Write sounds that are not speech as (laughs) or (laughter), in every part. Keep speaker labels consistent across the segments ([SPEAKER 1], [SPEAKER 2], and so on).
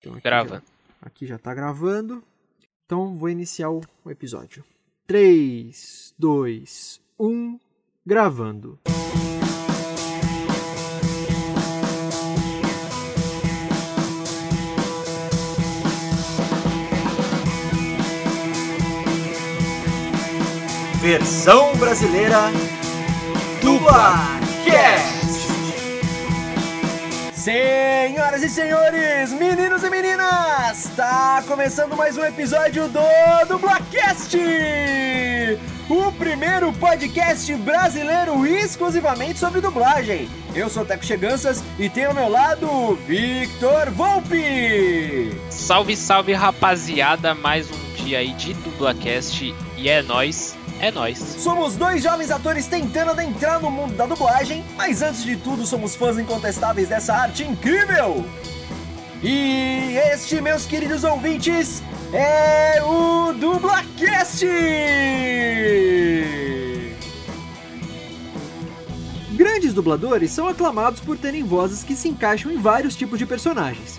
[SPEAKER 1] Então aqui
[SPEAKER 2] Grava.
[SPEAKER 1] Já, aqui já tá gravando. Então vou iniciar o, episódio. 3, 2, 1, gravando.
[SPEAKER 3] Versão brasileira Dublacast.
[SPEAKER 1] Senhoras e senhores, meninos e meninas, tá começando mais um episódio do Dublacast! O primeiro podcast brasileiro exclusivamente sobre dublagem. Eu sou Teco Cheganças e tenho ao meu lado o Victor Volpe.
[SPEAKER 2] Salve, salve, rapaziada. Mais um dia aí de Dublacast. E é nóis, é nóis.
[SPEAKER 1] Somos dois jovens atores tentando adentrar no mundo da dublagem, mas antes de tudo somos fãs incontestáveis dessa arte incrível. E este, meus queridos ouvintes, é o Dublacast! Grandes dubladores são aclamados por terem vozes que se encaixam em vários tipos de personagens.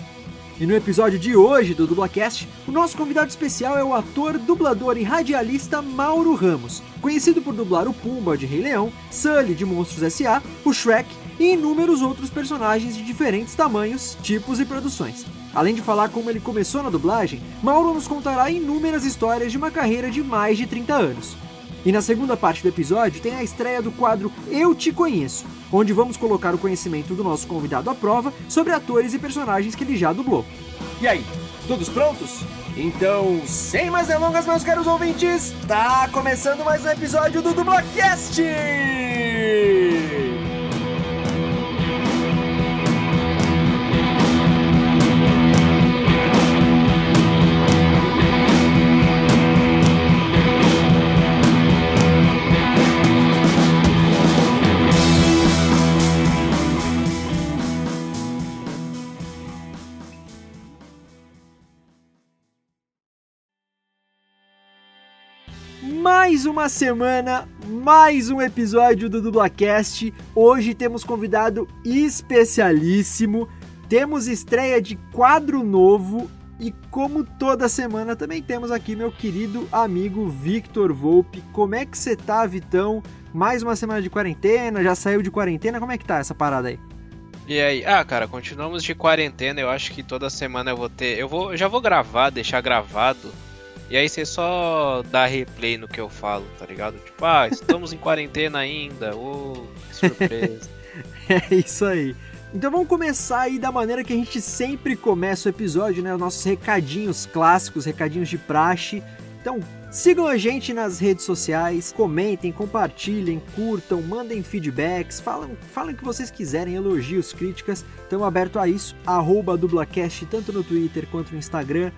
[SPEAKER 1] E no episódio de hoje do Dublacast, o nosso convidado especial é o ator, dublador e radialista Mauro Ramos, conhecido por dublar o Pumba de Rei Leão, Sully de Monstros S.A., o Shrek e inúmeros outros personagens de diferentes tamanhos, tipos e produções. Além de falar como ele começou na dublagem, Mauro nos contará inúmeras histórias de uma carreira de mais de 30 anos. E na segunda parte do episódio tem a estreia do quadro Eu Te Conheço, onde vamos colocar o conhecimento do nosso convidado à prova sobre atores e personagens que ele já dublou. E aí, todos prontos? Então, sem mais delongas, meus caros ouvintes, tá começando mais um episódio do Dublacast! Mais uma semana, mais um episódio do Dublacast. Hoje temos convidado especialíssimo, temos estreia de quadro novo e como toda semana também temos aqui meu querido amigo Victor Volpe. Como é que você tá, Vitão? Mais uma semana de quarentena, já saiu de quarentena? Como é que tá essa parada aí?
[SPEAKER 2] E aí? Ah, cara, continuamos de quarentena. Eu acho que toda semana eu vou ter. Eu vou, já vou gravar, deixar gravado. E aí você só dá replay no que eu falo, tá ligado? Tipo, ah, estamos em quarentena ainda. Ô, que surpresa. (laughs)
[SPEAKER 1] É isso aí. Então vamos começar aí da maneira que a gente sempre começa o episódio, né? Os nossos recadinhos clássicos, recadinhos de praxe. Então sigam a gente nas redes sociais, comentem, compartilhem, curtam, mandem feedbacks, falam, falem o que vocês quiserem, elogios, críticas. Estamos abertos a isso, arroba dublacast, tanto no Twitter quanto no Instagram.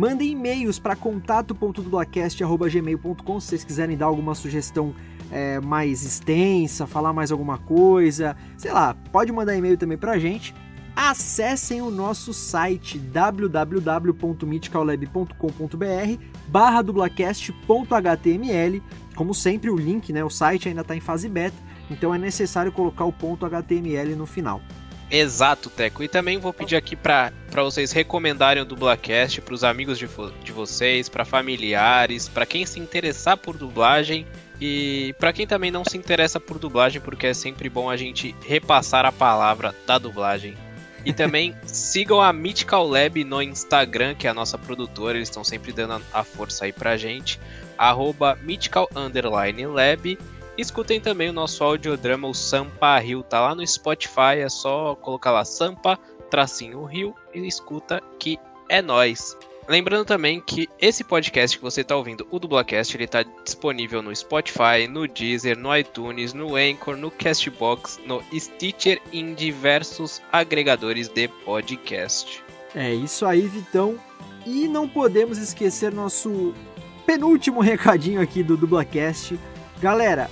[SPEAKER 1] Mandem e-mails para contato.dublacast.gmail.com se vocês quiserem dar alguma sugestão é, mais extensa, falar mais alguma coisa. Sei lá, pode mandar e-mail também pra gente. Acessem o nosso site www.mythicallab.com.br barra dublacast.html. Como sempre, o link, né, o site ainda está em fase beta, então é necessário colocar o ponto .html no final.
[SPEAKER 2] Exato, Teco. E também vou pedir aqui para vocês recomendarem o Dublacast para os amigos de, de vocês, para familiares, para quem se interessar por dublagem e para quem também não se interessa por dublagem, porque é sempre bom a gente repassar a palavra da dublagem. E também (laughs) sigam a Mythical Lab no Instagram, que é a nossa produtora, eles estão sempre dando a força aí pra gente. Arroba Mythical Lab. Escutem também o nosso audiodrama, o Sampa Rio, tá lá no Spotify, é só colocar lá Sampa, tracinho Rio e escuta que é nós. Lembrando também que esse podcast que você está ouvindo, o Dublacast, ele está disponível no Spotify, no Deezer, no iTunes, no Anchor, no Castbox, no Stitcher e em diversos agregadores de podcast.
[SPEAKER 1] É isso aí, Vitão. E não podemos esquecer nosso penúltimo recadinho aqui do Dublacast. Galera,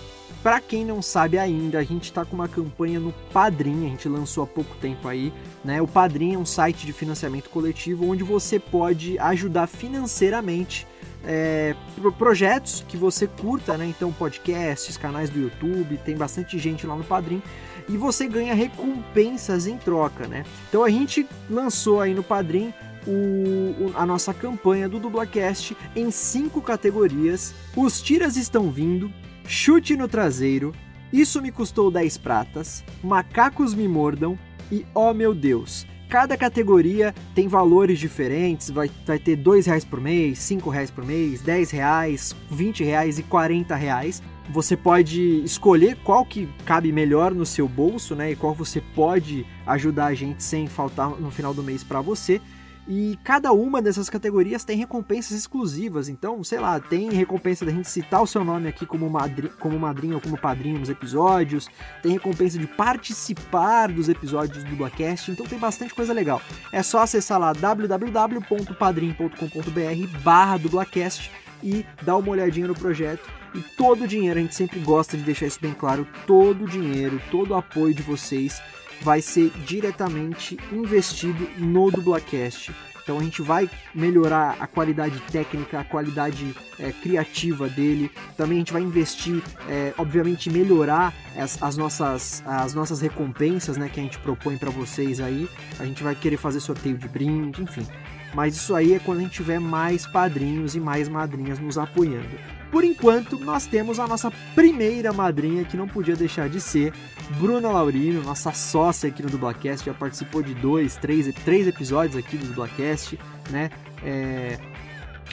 [SPEAKER 1] para quem não sabe ainda, a gente está com uma campanha no Padrim, a gente lançou há pouco tempo aí, né? O Padrim é um site de financiamento coletivo onde você pode ajudar financeiramente é, projetos que você curta, né? Então podcasts, canais do YouTube, tem bastante gente lá no Padrim e você ganha recompensas em troca, né? Então a gente lançou aí no Padrim o, a nossa campanha do Dublacast em cinco categorias. Os tiras estão vindo, chute no traseiro, isso me custou 10 pratas, macacos me mordam e oh meu Deus. Cada categoria tem valores diferentes, vai, vai ter dois reais por mês, cinco reais por mês, 10 reais, 20 reais e 40 reais. Você pode escolher qual que cabe melhor no seu bolso, né? E qual você pode ajudar a gente sem faltar no final do mês para você. E cada uma dessas categorias tem recompensas exclusivas. Então, sei lá, tem recompensa da gente citar o seu nome aqui como, madri como madrinha ou como padrinho nos episódios. Tem recompensa de participar dos episódios do Dublacast. Então tem bastante coisa legal. É só acessar lá www.padrim.com.br barra dublacast e dar uma olhadinha no projeto. E todo o dinheiro, a gente sempre gosta de deixar isso bem claro, todo o dinheiro, todo o apoio de vocês vai ser diretamente investido no Dublacast. Então a gente vai melhorar a qualidade técnica, a qualidade é, criativa dele. Também a gente vai investir, é, obviamente, melhorar as, as, nossas, as nossas recompensas, né, que a gente propõe para vocês aí. A gente vai querer fazer sorteio de brinde, enfim. Mas isso aí é quando a gente tiver mais padrinhos e mais madrinhas nos apoiando. Por enquanto, nós temos a nossa primeira madrinha, que não podia deixar de ser Bruna Laurino, nossa sócia aqui no Dublacast, já participou de dois, três, três episódios aqui do Dublacast, né? É...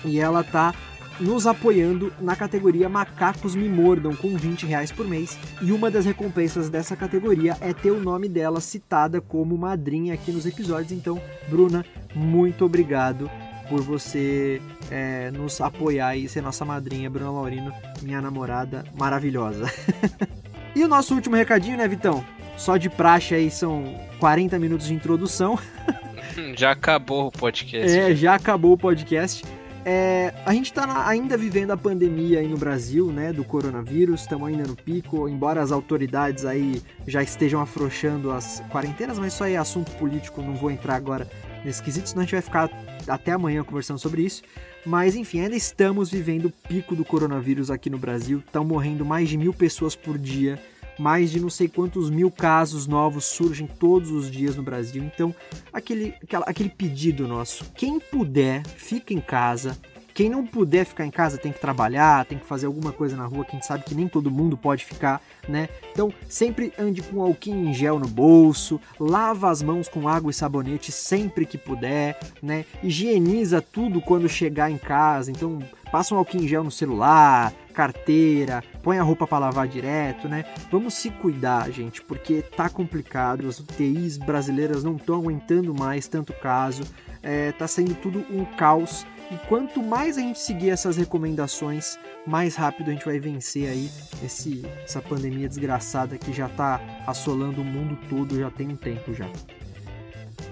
[SPEAKER 1] E ela tá nos apoiando na categoria Macacos Me Mordam com 20 reais por mês. E uma das recompensas dessa categoria é ter o nome dela citada como madrinha aqui nos episódios. Então, Bruna, muito obrigado por você é, nos apoiar e ser nossa madrinha, Bruna Laurino, minha namorada maravilhosa. (laughs) e o nosso último recadinho, né, Vitão? Só de praxe aí são 40 minutos de introdução. (laughs)
[SPEAKER 2] já acabou o podcast.
[SPEAKER 1] É, já acabou o podcast. É, a gente está ainda vivendo a pandemia aí no Brasil, né, do coronavírus, estamos ainda no pico, embora as autoridades aí já estejam afrouxando as quarentenas, mas isso aí é assunto político, não vou entrar agora nesse quesito, senão a gente vai ficar até amanhã conversando sobre isso. Mas enfim, ainda estamos vivendo o pico do coronavírus aqui no Brasil, estão morrendo mais de mil pessoas por dia mais de não sei quantos mil casos novos surgem todos os dias no Brasil. Então, aquele, aquele pedido nosso: quem puder, fica em casa. Quem não puder ficar em casa tem que trabalhar, tem que fazer alguma coisa na rua, quem sabe que nem todo mundo pode ficar, né? Então, sempre ande com alquinho em gel no bolso, lava as mãos com água e sabonete sempre que puder, né? Higieniza tudo quando chegar em casa. Então, passa um alquinho em gel no celular, carteira, põe a roupa para lavar direto, né? Vamos se cuidar, gente, porque tá complicado. As UTIs brasileiras não estão aguentando mais tanto caso. É, tá sendo tudo um caos. E quanto mais a gente seguir essas recomendações, mais rápido a gente vai vencer aí esse, essa pandemia desgraçada que já está assolando o mundo todo já tem um tempo já.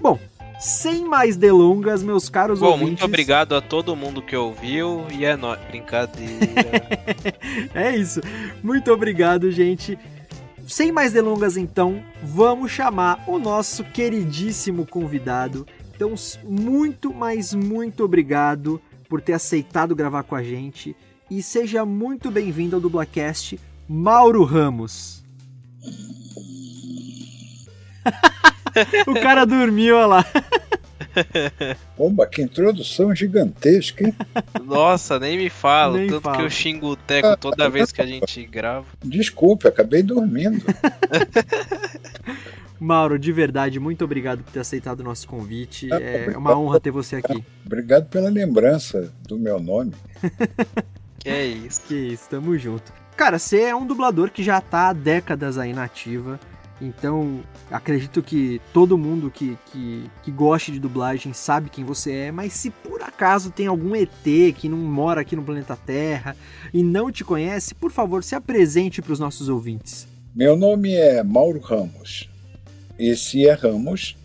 [SPEAKER 1] Bom, sem mais delongas, meus caros
[SPEAKER 2] Bom,
[SPEAKER 1] ouvintes...
[SPEAKER 2] muito obrigado a todo mundo que ouviu e é nóis. Brincadeira. (laughs)
[SPEAKER 1] é isso. Muito obrigado, gente. Sem mais delongas, então, vamos chamar o nosso queridíssimo convidado. Então, muito, mas muito obrigado por ter aceitado gravar com a gente. E seja muito bem-vindo ao Dublacast, Mauro Ramos. (laughs) o cara dormiu, olha lá. (laughs) (laughs)
[SPEAKER 4] Bomba, que introdução gigantesca, hein?
[SPEAKER 2] Nossa, nem me fala.
[SPEAKER 1] Nem
[SPEAKER 2] tanto
[SPEAKER 1] fala.
[SPEAKER 2] que eu xingo o Teco toda vez que a gente grava.
[SPEAKER 4] Desculpe, acabei dormindo. (laughs)
[SPEAKER 1] Mauro, de verdade, muito obrigado por ter aceitado o nosso convite. É uma honra ter você aqui.
[SPEAKER 4] Obrigado pela lembrança do meu nome. (laughs)
[SPEAKER 2] Que é isso.
[SPEAKER 1] Que isso, tamo junto. Cara, você é um dublador que já tá há décadas aí na ativa. Então, acredito que todo mundo que, que, que goste de dublagem sabe quem você é, mas se por acaso tem algum ET que não mora aqui no planeta Terra e não te conhece, por favor, se apresente para os nossos ouvintes.
[SPEAKER 4] Meu nome é Mauro Ramos. E se erramos,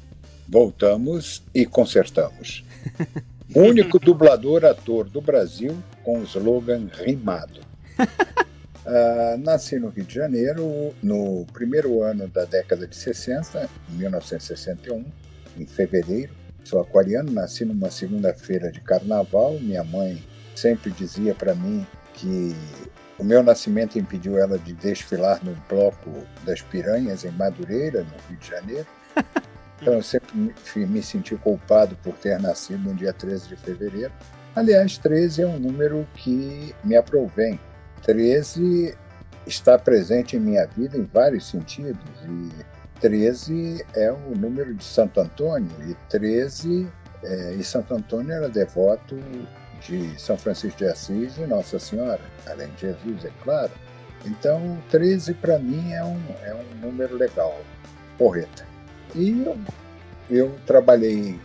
[SPEAKER 4] voltamos e consertamos. (laughs) Único dublador ator do Brasil com o slogan rimado. (laughs) Ah, nasci no Rio de Janeiro no primeiro ano da década de 60, em 1961, em fevereiro. Sou aquariano, nasci numa segunda-feira de carnaval. Minha mãe sempre dizia para mim que o meu nascimento impediu ela de desfilar no bloco das piranhas em Madureira, no Rio de Janeiro. (laughs) Então eu sempre me, me senti culpado por ter nascido no dia 13 de fevereiro. Aliás, 13 é um número que me aprovém. 13 está presente em minha vida em vários sentidos. E 13 é o número de Santo Antônio, e 13 é, e Santo Antônio era devoto de São Francisco de Assis e Nossa Senhora, além de Jesus, é claro. Então, 13 para mim é um, é um número legal, porreta. E eu, eu trabalhei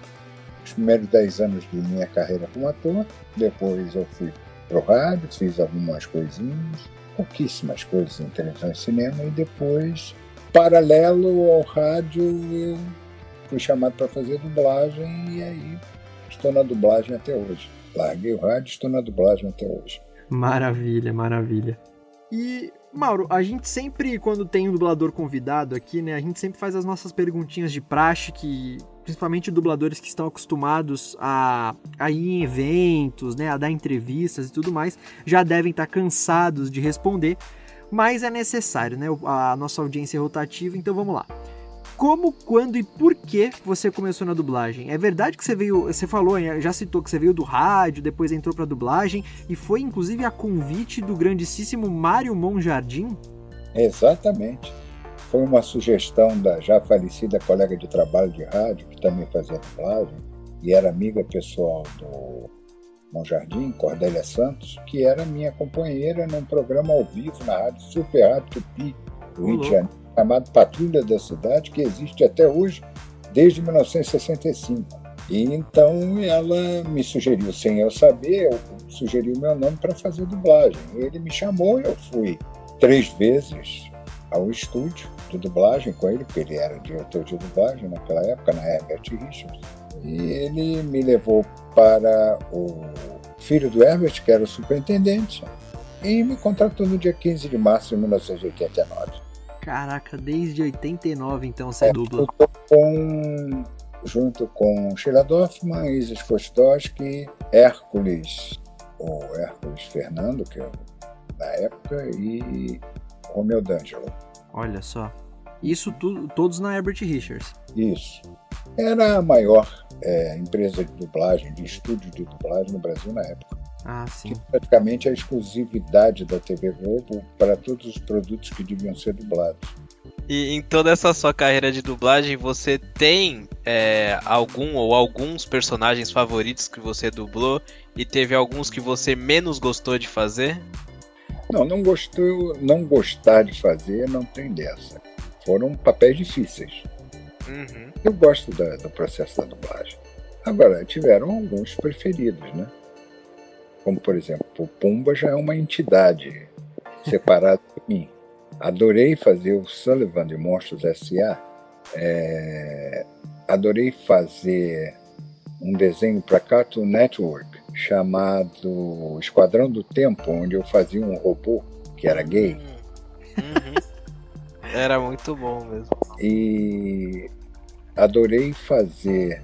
[SPEAKER 4] os primeiros 10 anos de minha carreira como ator, depois eu fui pro rádio, fiz algumas coisinhas, pouquíssimas coisas em televisão e cinema, e depois, paralelo ao rádio, eu fui chamado para fazer dublagem e aí estou na dublagem até hoje. Larguei o rádio estou na dublagem até hoje.
[SPEAKER 1] Maravilha, maravilha. E, Mauro, a gente sempre, quando tem um dublador convidado aqui, né, a gente sempre faz as nossas perguntinhas de praxe, que principalmente dubladores que estão acostumados a, a ir em eventos, né, a dar entrevistas e tudo mais, já devem estar cansados de responder, mas é necessário, né? A nossa audiência é rotativa, então vamos lá como, quando e por que você começou na dublagem. É verdade que você veio, você falou, já citou que você veio do rádio, depois entrou para dublagem e foi inclusive a convite do grandíssimo Mário Monjardim?
[SPEAKER 4] Exatamente. Foi uma sugestão da já falecida colega de trabalho de rádio, que também fazia dublagem, e era amiga pessoal do Monjardim, Cordélia Santos, que era minha companheira num programa ao vivo na rádio Super Rádio Tupi, do Rio de Janeiro chamado Patrulha da Cidade, que existe até hoje, desde 1965. E então ela me sugeriu, sem eu saber, eu sugeriu meu nome para fazer dublagem. Ele me chamou, eu fui três vezes ao estúdio de dublagem com ele, porque ele era diretor de dublagem naquela época, na Herbert Richards. E ele me levou para o filho do Herbert, que era o superintendente, e me contratou no dia 15 de março de 1989.
[SPEAKER 1] Caraca, desde 89 então você é, dubla.
[SPEAKER 4] Eu com, junto com Sheila Dorfman, Isis Kostowski, Hércules, o Hércules Fernando, que é da época, e Romeu D'Angelo.
[SPEAKER 1] Olha só. Isso tudo, todos na Herbert Richards.
[SPEAKER 4] Isso. Era a maior é, empresa de dublagem, de estúdio de dublagem no Brasil na época.
[SPEAKER 1] Ah, sim.
[SPEAKER 4] Que praticamente é a exclusividade da TV Globo para todos os produtos que deviam ser dublados.
[SPEAKER 2] E em toda essa sua carreira de dublagem, você tem é, algum ou alguns personagens favoritos que você dublou e teve alguns que você menos gostou de fazer?
[SPEAKER 4] Não, não gostou, não gostar de fazer, não tem dessa. Foram papéis difíceis. Uhum. Eu gosto da, do processo da dublagem. Agora, tiveram alguns preferidos, né? como por exemplo, o Pumba já é uma entidade (laughs) separada de mim. Adorei fazer o Sullivan de Monstros S.A. É, adorei fazer um desenho para Cartoon Network chamado Esquadrão do Tempo, onde eu fazia um robô que era gay.
[SPEAKER 2] Uhum. Era muito bom mesmo.
[SPEAKER 4] E adorei fazer.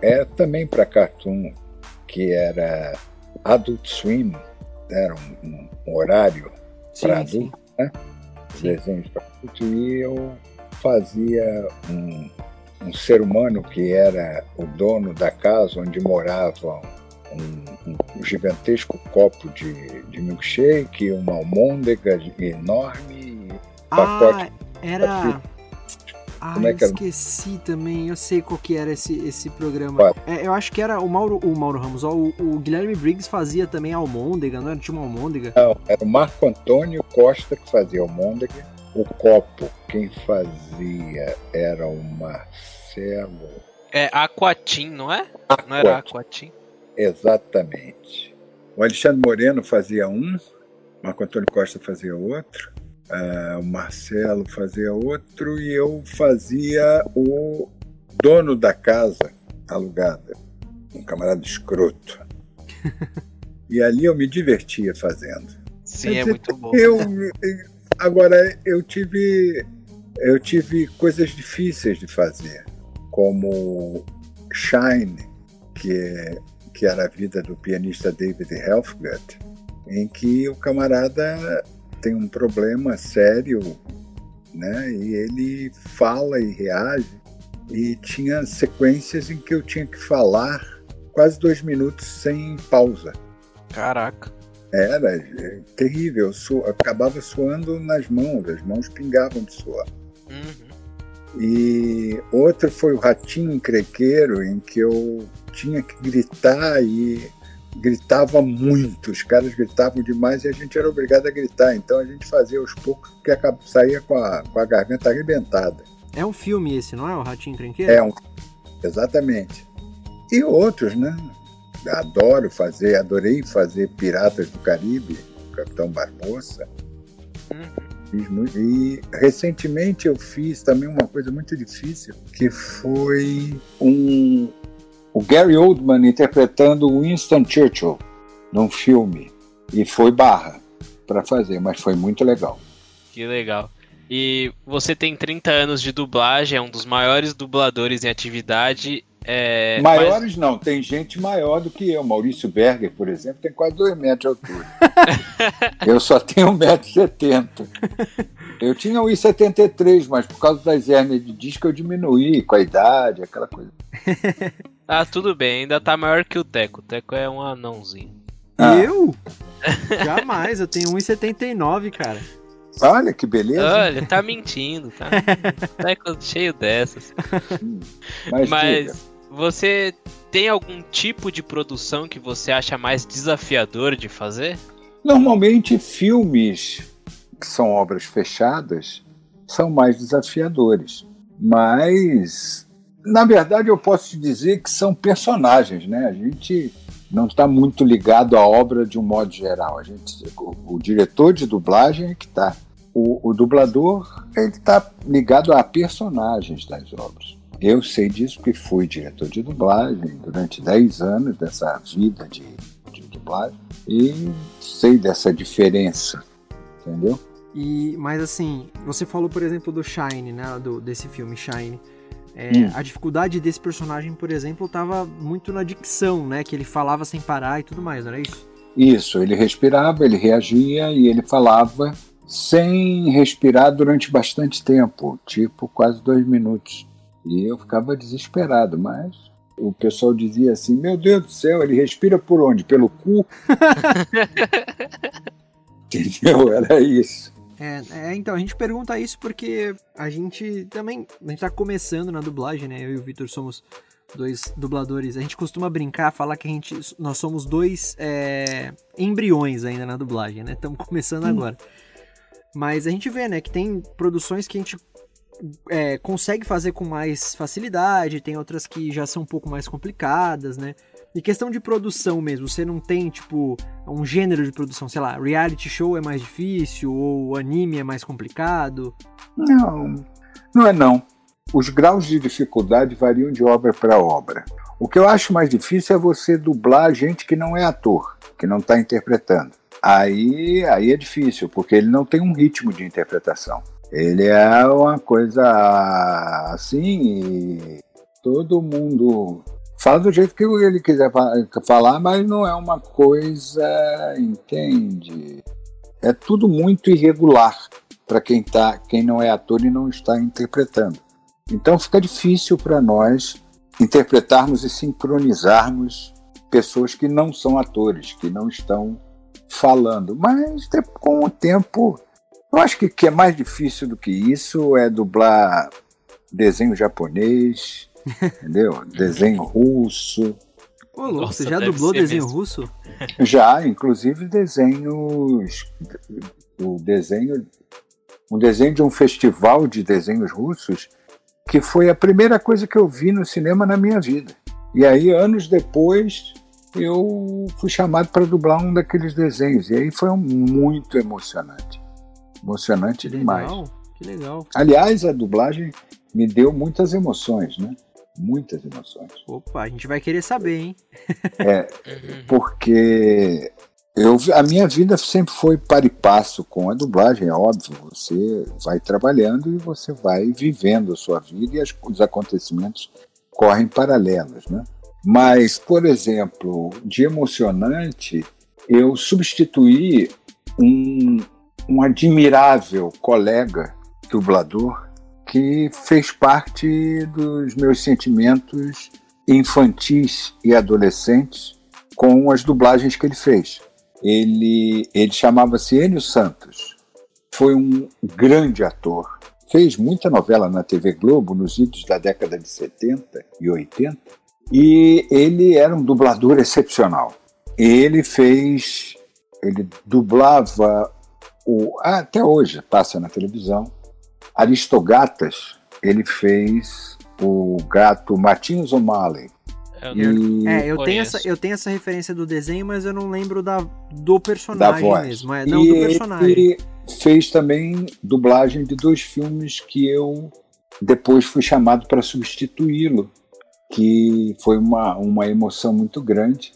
[SPEAKER 4] Era também para Cartoon, que era Adult Swim, era um, um horário para adulto, né? desenhos para adulto, e eu fazia um, um, ser humano que era o dono da casa onde morava um, um gigantesco copo de, de milkshake, uma almôndega enorme,
[SPEAKER 1] ah, pacote. Era. Ah, Como é que eu esqueci também. Eu sei qual que era esse, esse programa. É, eu acho que era o Mauro, o Mauro Ramos. Ó, o, o, Guilherme Briggs fazia também Almôndega, não era? Tinha uma Almôndega?
[SPEAKER 4] Não, era o Marco Antônio Costa que fazia Almôndega. O Copo, quem fazia era o Marcelo.
[SPEAKER 2] É Aquatim, não é? Aquatim. Não era Aquatim?
[SPEAKER 4] Exatamente. O Alexandre Moreno fazia um, o Marco Antônio Costa fazia outro. Uh, o Marcelo fazia outro e eu fazia o dono da casa alugada, um camarada escroto. e ali eu me divertia fazendo.
[SPEAKER 2] Sim, é muito bom.
[SPEAKER 4] Eu, agora, eu tive, eu tive coisas difíceis de fazer, como Shine, que, é, que era a vida do pianista David Helfgott, em que o camarada tem um problema sério, né? E ele fala e reage E tinha sequências em que eu tinha que falar quase dois minutos sem pausa.
[SPEAKER 2] Caraca.
[SPEAKER 4] Era é, terrível, su acabava suando nas mãos, as mãos pingavam de suor.
[SPEAKER 2] Uhum.
[SPEAKER 4] E outro foi o Ratinho Encrequeiro, em que eu tinha que gritar e gritava muito, os caras gritavam demais e a gente era obrigado a gritar, então a gente fazia aos poucos que saía com a, com a garganta arrebentada.
[SPEAKER 1] É um filme esse, não é? O Ratinho Encrenqueiro?
[SPEAKER 4] É um exatamente. E outros, né? Adoro fazer, adorei fazer Piratas do Caribe, Capitão Barbosa. Muito, e recentemente eu fiz também uma coisa muito difícil, que foi um o Gary Oldman interpretando Winston Churchill num filme e foi barra para fazer, mas foi muito legal.
[SPEAKER 2] Que legal. E você tem 30 anos de dublagem, é um dos maiores dubladores em atividade. É,
[SPEAKER 4] Maiores mas... não, tem gente maior do que eu. Maurício Berger, por exemplo, tem quase 2 metros de altura. (laughs) eu só tenho 1,70m. Eu tinha 1,73m, mas por causa das hernias de disco eu diminuí com a idade, aquela coisa. (laughs)
[SPEAKER 2] ah, tudo bem, ainda tá maior que o Teco. O Teco é um anãozinho.
[SPEAKER 1] Ah. Eu? (laughs) Jamais, eu tenho 1,79, cara.
[SPEAKER 4] Olha que beleza.
[SPEAKER 2] Olha, tá mentindo, tá? (laughs) Teco cheio dessas. Mas, Mas você tem algum tipo de produção que você acha mais desafiador de fazer?
[SPEAKER 4] Normalmente filmes que são obras fechadas são mais desafiadores. Mas na verdade, eu posso te dizer que são personagens, né? A gente não está muito ligado à obra de um modo geral. A gente, o, o diretor de dublagem é que está. O, o, dublador ele está ligado a personagens das obras. Eu sei disso porque fui diretor de dublagem durante 10 anos dessa vida de, de dublagem e sei dessa diferença, entendeu?
[SPEAKER 1] E, mas assim, você falou, por exemplo, do Shine, né? Do, desse filme Shine. É. A dificuldade desse personagem, por exemplo, estava muito na dicção, né? Que ele falava sem parar e tudo mais, não era isso?
[SPEAKER 4] Isso, ele respirava, ele reagia e ele falava sem respirar durante bastante tempo, tipo quase dois minutos. E eu ficava desesperado, mas o pessoal dizia assim: Meu Deus do céu, ele respira por onde? Pelo cu? (laughs) (laughs) Entendeu? Era isso.
[SPEAKER 1] É, é, então, a gente pergunta isso porque a gente também, a gente tá começando na dublagem, né? Eu e o Vitor somos dois dubladores. A gente costuma brincar, falar que a gente, nós somos dois é, embriões ainda na dublagem, né? Estamos começando hum. agora. Mas a gente vê, né, que tem produções que a gente é, consegue fazer com mais facilidade, tem outras que já são um pouco mais complicadas, né? E questão de produção mesmo, você não tem, tipo, um gênero de produção, sei lá, reality show é mais difícil ou anime é mais complicado?
[SPEAKER 4] Não, não é não. Os graus de dificuldade variam de obra para obra. O que eu acho mais difícil é você dublar gente que não é ator, que não está interpretando. Aí, aí é difícil, porque ele não tem um ritmo de interpretação. Ele é uma coisa assim e todo mundo fala do jeito que ele quiser falar, mas não é uma coisa, entende? É tudo muito irregular para quem tá, quem não é ator e não está interpretando. Então fica difícil para nós interpretarmos e sincronizarmos pessoas que não são atores, que não estão falando. Mas com o tempo, eu acho que o que é mais difícil do que isso é dublar desenho japonês, entendeu? Desenho russo.
[SPEAKER 1] Ô, louco, você já dublou desenho mesmo. russo? (laughs)
[SPEAKER 4] Já, inclusive desenhos. O desenho. Um desenho de um festival de desenhos russos que foi a primeira coisa que eu vi no cinema na minha vida. E aí, anos depois, eu fui chamado para dublar um daqueles desenhos. E aí foi um muito emocionante. Emocionante que demais.
[SPEAKER 1] Legal, que legal.
[SPEAKER 4] Aliás, a dublagem me deu muitas emoções, né? Muitas emoções.
[SPEAKER 1] Opa, a gente vai querer saber, hein?
[SPEAKER 4] é, porque eu, a minha vida sempre foi para e passo com a dublagem, é óbvio. Você vai trabalhando e você vai vivendo a sua vida e as, os acontecimentos correm paralelos, né? Mas, por exemplo, de emocionante, eu substituí um, um admirável colega dublador que fez parte dos meus sentimentos infantis e adolescentes com as dublagens que ele fez. Ele, ele chamava-se Enio Santos. Foi um grande ator. Fez muita novela na TV Globo nos idos da década de 70 e 80. E ele era um dublador excepcional. Ele fez. Ele dublava o. Até hoje passa na televisão. Aristogatas. Ele fez o gato Martins O'Malley.
[SPEAKER 1] E... É, eu tenho, essa, eu tenho essa referência do desenho, mas eu não lembro da, do personagem da voz. mesmo. É, não,
[SPEAKER 4] e
[SPEAKER 1] do personagem.
[SPEAKER 4] Ele fez também dublagem de dois filmes que eu depois fui chamado para substituí-lo, que foi uma, uma emoção muito grande,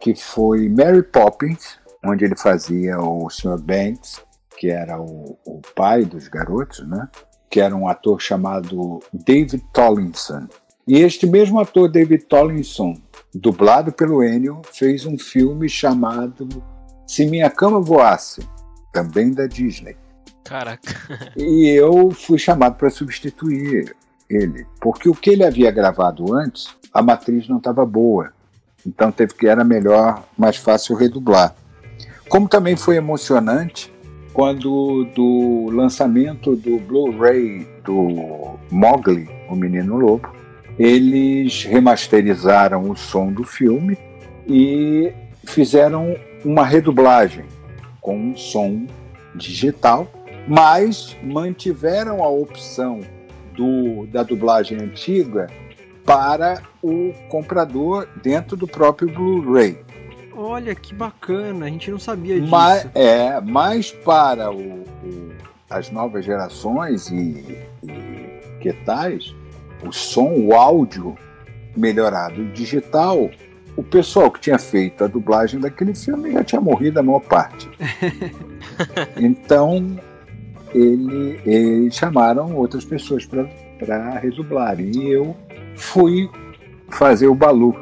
[SPEAKER 4] que foi Mary Poppins, onde ele fazia o Sr. Banks, que era o, o pai dos garotos, né? que era um ator chamado David Tollinson. E este mesmo ator, David Tollinson, dublado pelo Ennio, fez um filme chamado Se Minha Cama Voasse, também da Disney.
[SPEAKER 2] Caraca. (laughs)
[SPEAKER 4] E eu fui chamado para substituir ele, porque o que ele havia gravado antes, a matriz não estava boa. Então teve que era melhor, mais fácil redublar. Como também foi emocionante quando do lançamento do Blu-ray do Mowgli, o Menino Lobo, eles remasterizaram o som do filme e fizeram uma redublagem com um som digital, mas mantiveram a opção do, da dublagem antiga para o comprador dentro do próprio Blu-ray.
[SPEAKER 1] Olha que bacana, a gente não sabia disso.
[SPEAKER 4] Mas, é, mas para o, o, as novas gerações e, e que tais, o som, o áudio melhorado digital, o pessoal que tinha feito a dublagem daquele filme já tinha morrido a maior parte. (laughs) então, ele, eles chamaram outras pessoas para redublar. E eu fui fazer o Balu.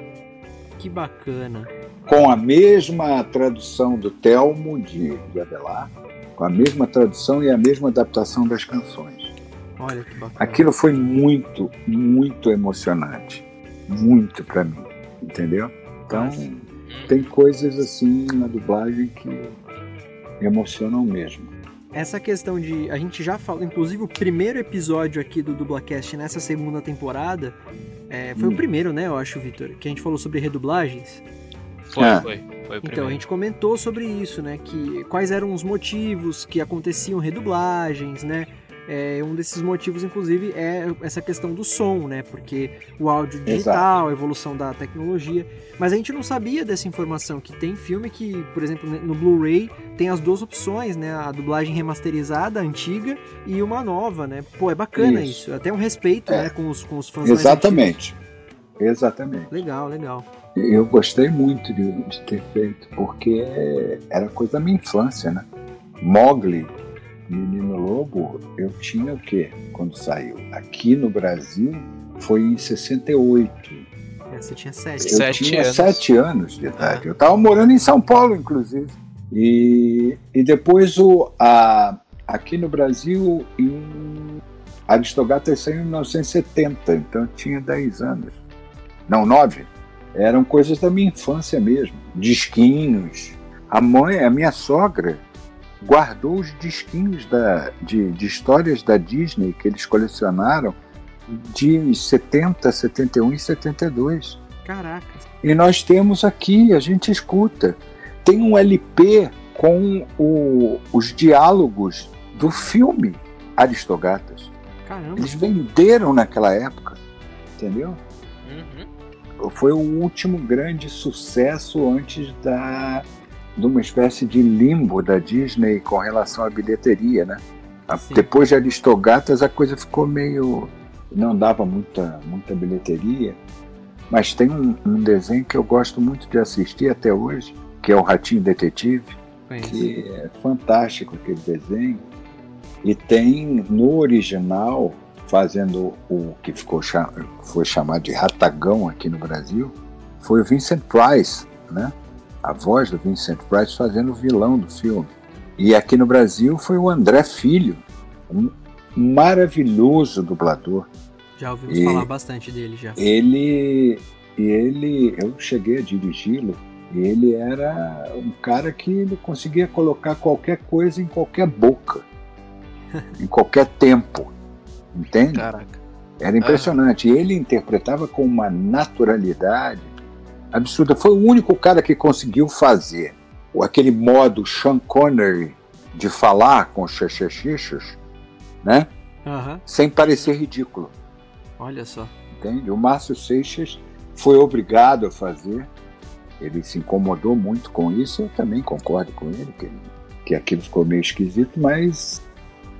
[SPEAKER 1] Que bacana.
[SPEAKER 4] Com a mesma tradução do Telmo de, de Abelar, com a mesma tradução e a mesma adaptação das canções.
[SPEAKER 1] Olha que bacana.
[SPEAKER 4] Aquilo foi muito, muito emocionante. Muito para mim, entendeu? Então, tem coisas assim na dublagem que emocionam mesmo.
[SPEAKER 1] Essa questão de. A gente já falou, inclusive o primeiro episódio aqui do Dublacast nessa segunda temporada. É, foi hum. o primeiro, né, eu acho, Vitor? Que a gente falou sobre redublagens.
[SPEAKER 2] Foi, é. foi. foi
[SPEAKER 1] então, a gente comentou sobre isso, né? Que quais eram os motivos que aconteciam redublagens, né? É, um desses motivos, inclusive, é essa questão do som, né? Porque o áudio digital, Exato. a evolução da tecnologia. Mas a gente não sabia dessa informação, que tem filme que, por exemplo, no Blu-ray tem as duas opções, né? A dublagem remasterizada, antiga, e uma nova, né? Pô, é bacana isso. isso. Até um respeito, é. né, com os, com os fãs
[SPEAKER 4] Exatamente. Exatamente.
[SPEAKER 1] Legal, legal.
[SPEAKER 4] Eu gostei muito de, de ter feito, porque era coisa da minha infância, né? Mogli Menino Lobo, eu tinha o quê quando saiu? Aqui no Brasil foi em 68.
[SPEAKER 1] É, você tinha sete.
[SPEAKER 4] Eu sete tinha anos. sete anos de idade. Eu estava morando em São Paulo, inclusive. E, e depois o, a, aqui no Brasil, em Aristogatas saiu em 1970, então eu tinha 10 anos. Não, 9. Eram coisas da minha infância mesmo. Disquinhos. A mãe, a minha sogra, guardou os disquinhos da, de, de histórias da Disney que eles colecionaram de 70, 71 e 72.
[SPEAKER 1] Caraca.
[SPEAKER 4] E nós temos aqui, a gente escuta. Tem um LP com o, os diálogos do filme Aristogatas.
[SPEAKER 1] Caramba.
[SPEAKER 4] Eles venderam naquela época, entendeu? Foi o último grande sucesso antes da de uma espécie de limbo da Disney com relação à bilheteria, né? Sim. Depois de Aristogatas a coisa ficou meio não dava muita muita bilheteria, mas tem um, um, desenho que eu gosto muito de assistir até hoje, que é o Ratinho Detetive, que é fantástico aquele desenho. E tem no original fazendo o que ficou foi chamado de Ratagão aqui no Brasil, foi o Vincent Price, né? a voz do Vincent Price fazendo o vilão do filme. E aqui no Brasil foi o André Filho, um maravilhoso dublador.
[SPEAKER 1] Já ouvimos e falar bastante dele já.
[SPEAKER 4] Ele, ele, eu cheguei a dirigi-lo. Ele era um cara que ele conseguia colocar qualquer coisa em qualquer boca, (laughs) em qualquer tempo, entende?
[SPEAKER 2] Caraca.
[SPEAKER 4] Era impressionante. E ele interpretava com uma naturalidade absurda. Foi o único cara que conseguiu fazer aquele modo Sean Connery de falar com os né?
[SPEAKER 1] Uhum.
[SPEAKER 4] Sem parecer ridículo.
[SPEAKER 1] Olha só.
[SPEAKER 4] Entende? O Márcio Seixas foi obrigado a fazer. Ele se incomodou muito com isso. Eu também concordo com ele, que, que aquilo ficou meio esquisito, mas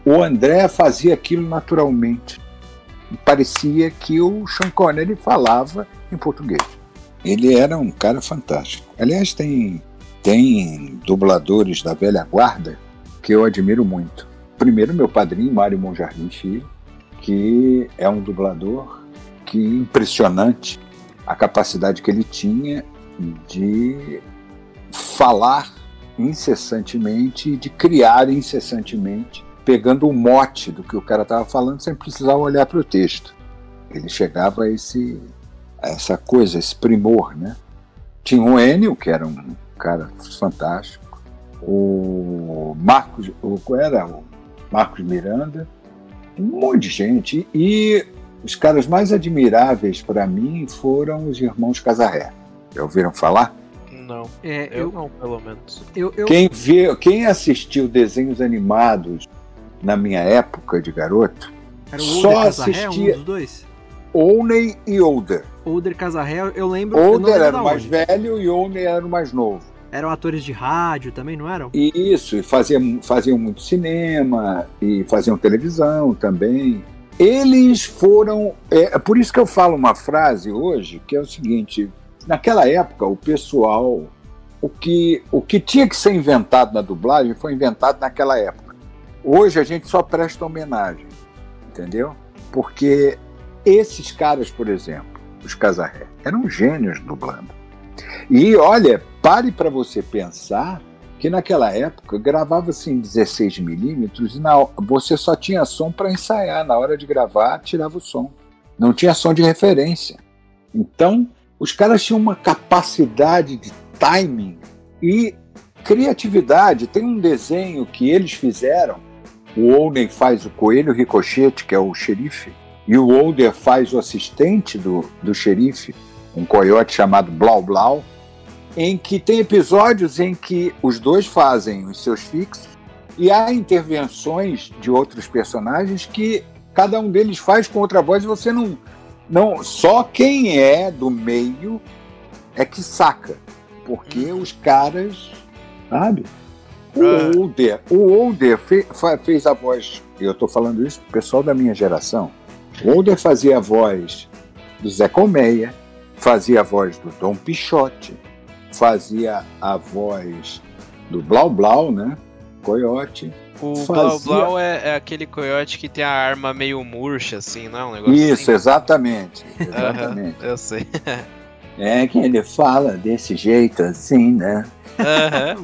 [SPEAKER 4] o André fazia aquilo naturalmente. Parecia que o Sean Connery falava em português. Ele era um cara fantástico. Aliás, tem, tem dubladores da velha guarda que eu admiro muito. Primeiro, meu padrinho, Mário Monjardim Filho, que é um dublador que impressionante a capacidade que ele tinha de falar incessantemente, de criar incessantemente, pegando o mote do que o cara estava falando sem precisar olhar para o texto. Ele chegava a, esse, a essa coisa, esse primor, né? Tinha o Enio, que era um cara fantástico, o Marcos, o, era o Marcos Miranda, um monte de gente. E os caras mais admiráveis para mim foram os irmãos Casarré. Já ouviram falar?
[SPEAKER 2] Não. É, eu, eu, não, pelo menos.
[SPEAKER 1] Eu, eu...
[SPEAKER 4] Quem, vê, quem assistiu desenhos animados na minha época de garoto,
[SPEAKER 1] Era o só assistia. Um dos dois?
[SPEAKER 4] Owney e Older.
[SPEAKER 1] Older Casarré, eu lembro.
[SPEAKER 4] Older
[SPEAKER 1] eu
[SPEAKER 4] era o mais velho e Owney era o mais novo.
[SPEAKER 1] Eram atores de rádio também, não eram?
[SPEAKER 4] Isso, e faziam, faziam muito cinema, e faziam televisão também. Eles foram. É, é por isso que eu falo uma frase hoje, que é o seguinte: naquela época, o pessoal. O que, o que tinha que ser inventado na dublagem foi inventado naquela época. Hoje a gente só presta homenagem, entendeu? Porque esses caras, por exemplo, os Casarré, eram gênios dublando. E olha, pare para você pensar que naquela época gravava-se em 16 milímetros e na, você só tinha som para ensaiar. Na hora de gravar, tirava o som. Não tinha som de referência. Então, os caras tinham uma capacidade de timing e criatividade. Tem um desenho que eles fizeram. O Olden faz o coelho ricochete, que é o xerife, e o Older faz o assistente do, do xerife, um coiote chamado Blau Blau em que tem episódios em que os dois fazem os seus fixos e há intervenções de outros personagens que cada um deles faz com outra voz e você não não só quem é do meio é que saca porque uhum. os caras sabe o ah. Older o Older fe, fez a voz eu estou falando isso pro pessoal da minha geração o Older fazia a voz do Zé Colmeia fazia a voz do Dom Pichote fazia a voz do Blau Blau, né? Coyote.
[SPEAKER 2] O fazia... Blau Blau é, é, aquele coiote que tem a arma meio murcha, assim, não é um negócio
[SPEAKER 4] Isso,
[SPEAKER 2] assim?
[SPEAKER 4] exatamente. (laughs) exatamente.
[SPEAKER 2] eu sei. (laughs)
[SPEAKER 4] é que ele fala desse jeito, assim, né?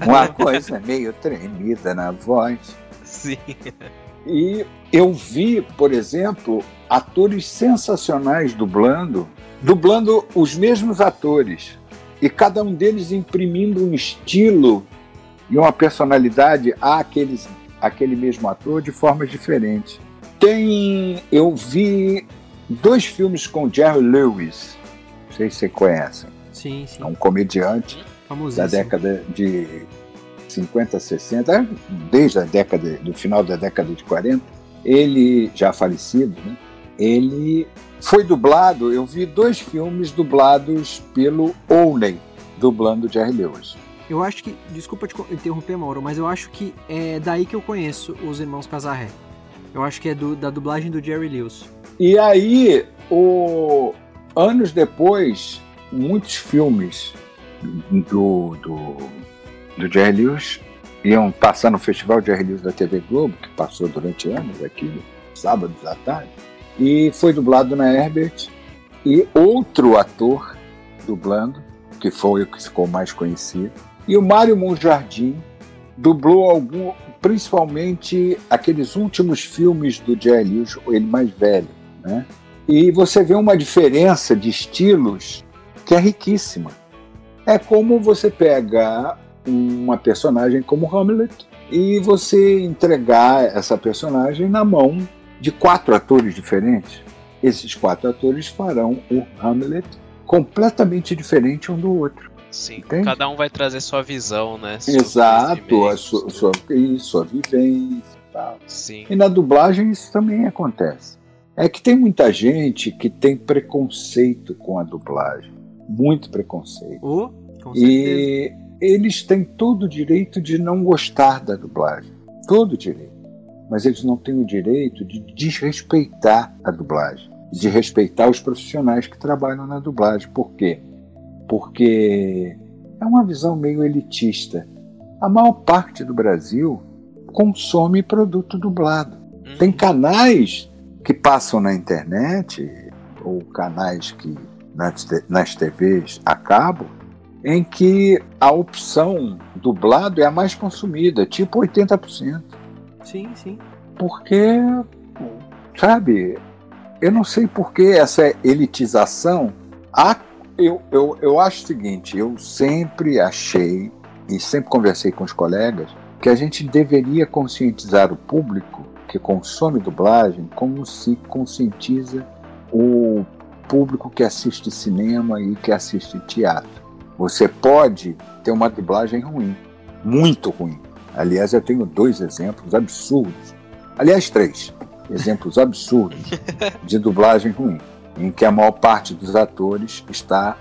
[SPEAKER 4] Uma coisa meio tremida na voz.
[SPEAKER 2] Sim.
[SPEAKER 4] E eu vi, por exemplo, atores sensacionais dublando, dublando os mesmos atores e cada um deles imprimindo um estilo e uma personalidade àqueles, àquele mesmo ator de formas diferentes. Tem, eu vi dois filmes com Jerry Lewis, sei se você conhece.
[SPEAKER 1] Sim, sim.
[SPEAKER 4] É um comediante da década de 50, 60, desde a década, do final da década de 40. Ele, já falecido, né? ele foi dublado, eu vi dois filmes dublados pelo Owney, dublando Jerry Lewis.
[SPEAKER 1] Eu acho que, desculpa te interromper, Mauro, mas eu acho que é daí que eu conheço os irmãos Casarré. Eu acho que é do, da dublagem do Jerry Lewis.
[SPEAKER 4] E aí, o, anos depois, muitos filmes do, do, do Jerry Lewis iam passar no Festival Jerry Lewis da TV Globo, que passou durante anos aqui, sábados à tarde e foi dublado na Herbert e outro ator dublando, que foi o que ficou mais conhecido. E o Mário Monjardim dublou algum, principalmente aqueles últimos filmes do Jerry Lewis, ele mais velho, né? E você vê uma diferença de estilos que é riquíssima. É como você pega uma personagem como Hamlet e você entregar essa personagem na mão de quatro atores diferentes. Esses quatro atores farão o Hamlet completamente diferente um do outro.
[SPEAKER 2] Sim, Entende? cada um vai trazer sua visão, né?
[SPEAKER 4] Exato, a sua, sua, sua vivência e tal.
[SPEAKER 2] Sim.
[SPEAKER 4] E na dublagem isso também acontece. É que tem muita gente que tem preconceito com a dublagem. Muito preconceito.
[SPEAKER 1] Oh,
[SPEAKER 4] e eles têm todo o direito de não gostar da dublagem. Todo o direito. Mas eles não têm o direito de desrespeitar a dublagem. De respeitar os profissionais que trabalham na dublagem. Por quê? porque é uma visão meio elitista. A maior parte do Brasil consome produto dublado. Uhum. Tem canais que passam na internet, ou canais que nas, TVs a cabo, em que a opção dublado é a mais consumida, tipo 80%.
[SPEAKER 1] Sim, sim.
[SPEAKER 4] Porque, sabe, eu não sei por que essa elitização. Há eu, eu, eu acho o seguinte, eu sempre achei e sempre conversei com os colegas que a gente deveria conscientizar o público que consome dublagem como se conscientiza o público que assiste cinema e que assiste teatro. Você pode ter uma dublagem ruim, muito ruim. Aliás, eu tenho dois exemplos absurdos. Aliás, três exemplos (laughs) absurdos de dublagem ruim em que a maior parte dos atores está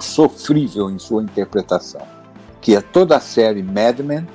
[SPEAKER 4] sofrível em sua interpretação, que é toda a série Mad Men.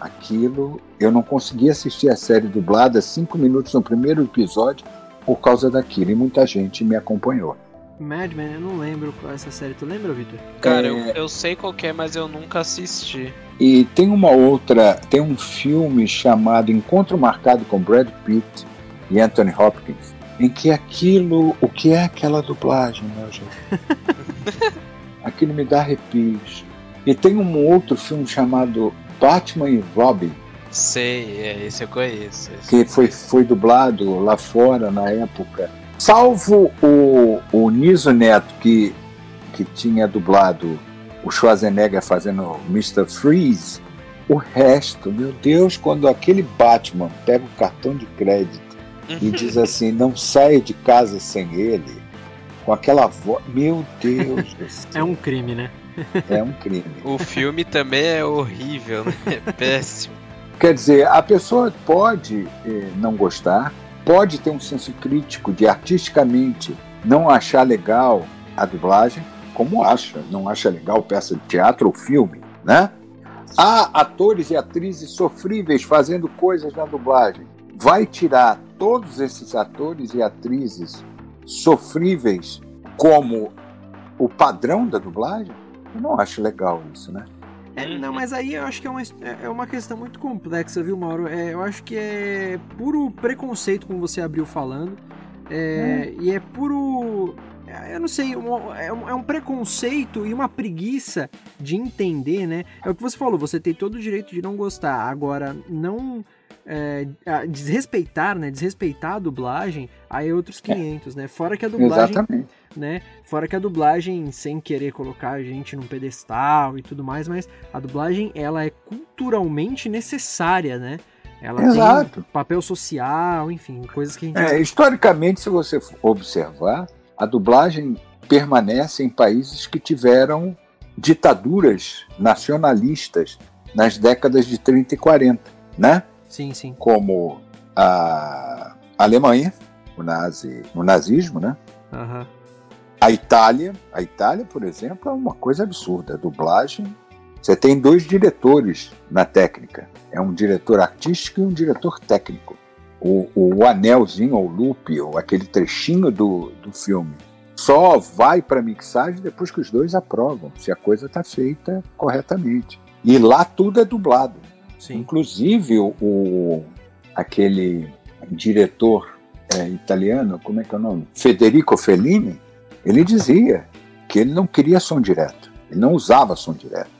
[SPEAKER 4] Aquilo eu não consegui assistir a série dublada cinco minutos no primeiro episódio por causa daquilo e muita gente me acompanhou.
[SPEAKER 1] Mad Men, eu não lembro qual é essa série. Tu lembra, Victor?
[SPEAKER 2] Cara, é... eu, eu sei qual é, mas eu nunca assisti.
[SPEAKER 4] E tem uma outra, tem um filme chamado Encontro Marcado com Brad Pitt e Anthony Hopkins, em que aquilo, o que é aquela dublagem, meu gente? (laughs) aquilo me dá arrepios. E tem um outro filme chamado Batman e Robin.
[SPEAKER 2] Sei, é, esse eu conheço.
[SPEAKER 4] Esse que foi, foi dublado lá fora na época. Salvo o, o Niso Neto, que, que tinha dublado o Schwarzenegger fazendo Mr. Freeze, o resto, meu Deus, quando aquele Batman pega o cartão de crédito e (laughs) diz assim: não saia de casa sem ele, com aquela voz. Meu Deus do (laughs) céu.
[SPEAKER 1] É um crime, né?
[SPEAKER 4] É um crime.
[SPEAKER 2] O filme também é horrível, né? É péssimo.
[SPEAKER 4] Quer dizer, a pessoa pode eh, não gostar, pode ter um senso crítico de artisticamente não achar legal a dublagem, como acha, não acha legal peça de teatro ou filme, né? Há atores e atrizes sofríveis fazendo coisas na dublagem. Vai tirar todos esses atores e atrizes sofríveis como o padrão da dublagem, eu não acho legal isso, né?
[SPEAKER 1] É, não, mas aí eu acho que é uma, é uma questão muito complexa, viu, Mauro? É, eu acho que é puro preconceito, como você abriu falando, é, hum. e é puro. É, eu não sei, é um, é um preconceito e uma preguiça de entender, né? É o que você falou, você tem todo o direito de não gostar. Agora, não é, desrespeitar, né? Desrespeitar a dublagem, aí é outros 500, é. né? Fora que a dublagem,
[SPEAKER 4] Exatamente.
[SPEAKER 1] Né? Fora que a dublagem, sem querer colocar a gente num pedestal e tudo mais, mas a dublagem, ela é culturalmente necessária, né? Ela
[SPEAKER 4] Exato.
[SPEAKER 1] tem papel social, enfim, coisas que a gente...
[SPEAKER 4] É, historicamente, se você observar, a dublagem permanece em países que tiveram ditaduras nacionalistas nas décadas de 30 e 40, né?
[SPEAKER 1] Sim, sim.
[SPEAKER 4] Como a Alemanha, o, nazi, o nazismo, né?
[SPEAKER 1] Uhum.
[SPEAKER 4] A Itália, a Itália, por exemplo, é uma coisa absurda. A dublagem, você tem dois diretores na técnica. É um diretor artístico e um diretor técnico. O, o anelzinho, ou loop, ou aquele trechinho do, do filme, só vai para mixagem depois que os dois aprovam, se a coisa está feita corretamente. E lá tudo é dublado.
[SPEAKER 1] Sim.
[SPEAKER 4] Inclusive, o, o aquele diretor é, italiano, como é que é o nome? Federico Fellini, ele dizia que ele não queria som direto, ele não usava som direto.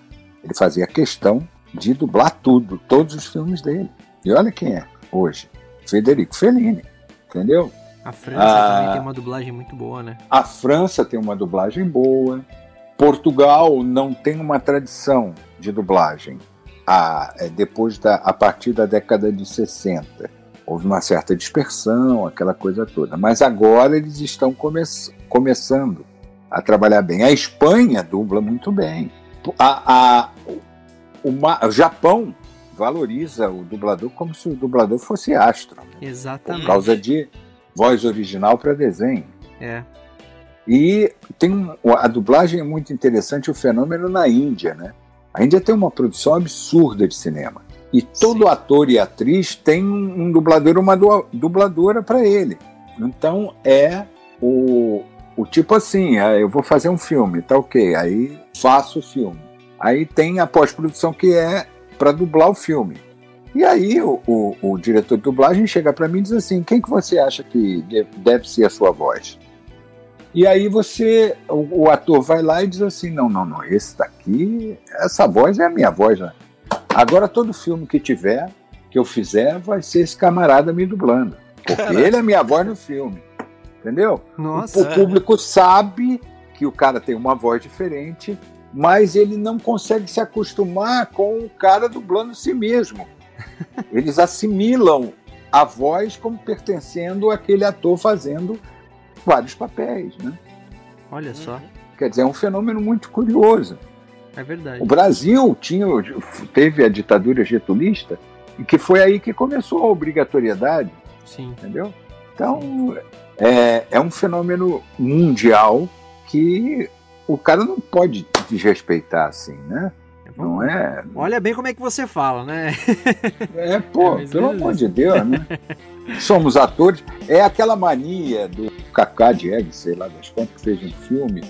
[SPEAKER 4] Ele fazia questão de dublar tudo, todos os filmes dele. E olha quem é hoje: Federico Fellini. Entendeu?
[SPEAKER 1] A França ah, também tem uma dublagem muito boa, né?
[SPEAKER 4] A França tem uma dublagem boa. Portugal não tem uma tradição de dublagem. A, é, depois da, a partir da década de 60. Houve uma certa dispersão, aquela coisa toda. Mas agora eles estão come começando a trabalhar bem. A Espanha dubla muito bem. A, a, o, o Japão valoriza o dublador como se o dublador fosse astro. Né?
[SPEAKER 1] Exatamente.
[SPEAKER 4] Por causa de voz original para desenho.
[SPEAKER 1] É.
[SPEAKER 4] E tem um, a dublagem é muito interessante, o fenômeno na Índia, né? A Índia tem uma produção absurda de cinema. E todo Sim. ator e atriz tem um, um dublador uma dubladora para ele. Então é o, o tipo assim, ah, eu vou fazer um filme, tá ok, aí faço o filme. Aí tem a pós-produção que é para dublar o filme. E aí o, o, o diretor de dublagem chega para mim e diz assim, quem que você acha que deve ser a sua voz? E aí você, o, o, ator vai lá e diz assim, não, não, não, esse daqui, essa voz é a minha voz, né? Agora todo filme que tiver, que eu fizer, vai ser esse camarada me dublando. Porque Caraca. ele é a minha voz no filme. Entendeu?
[SPEAKER 1] Nossa.
[SPEAKER 4] O, o público sabe que o cara tem uma voz diferente, mas ele não consegue se acostumar com o cara dublando si mesmo. (laughs) Eles assimilam a voz como pertencendo àquele ator fazendo vários papéis, né?
[SPEAKER 1] Olha só.
[SPEAKER 4] Quer dizer, é um fenômeno muito curioso.
[SPEAKER 1] É verdade.
[SPEAKER 4] O Brasil tinha, teve a ditadura getulista e que foi aí que começou a obrigatoriedade.
[SPEAKER 1] Sim.
[SPEAKER 4] Entendeu? Então, é, é um fenômeno mundial que o cara não pode desrespeitar assim, né? Não é.
[SPEAKER 1] Olha bem como é que você fala, né?
[SPEAKER 4] É, pô, é, pelo amor de Deus, né? (laughs) Somos atores. É aquela mania do Kaká Diegues, sei lá das contas, que fez um filme,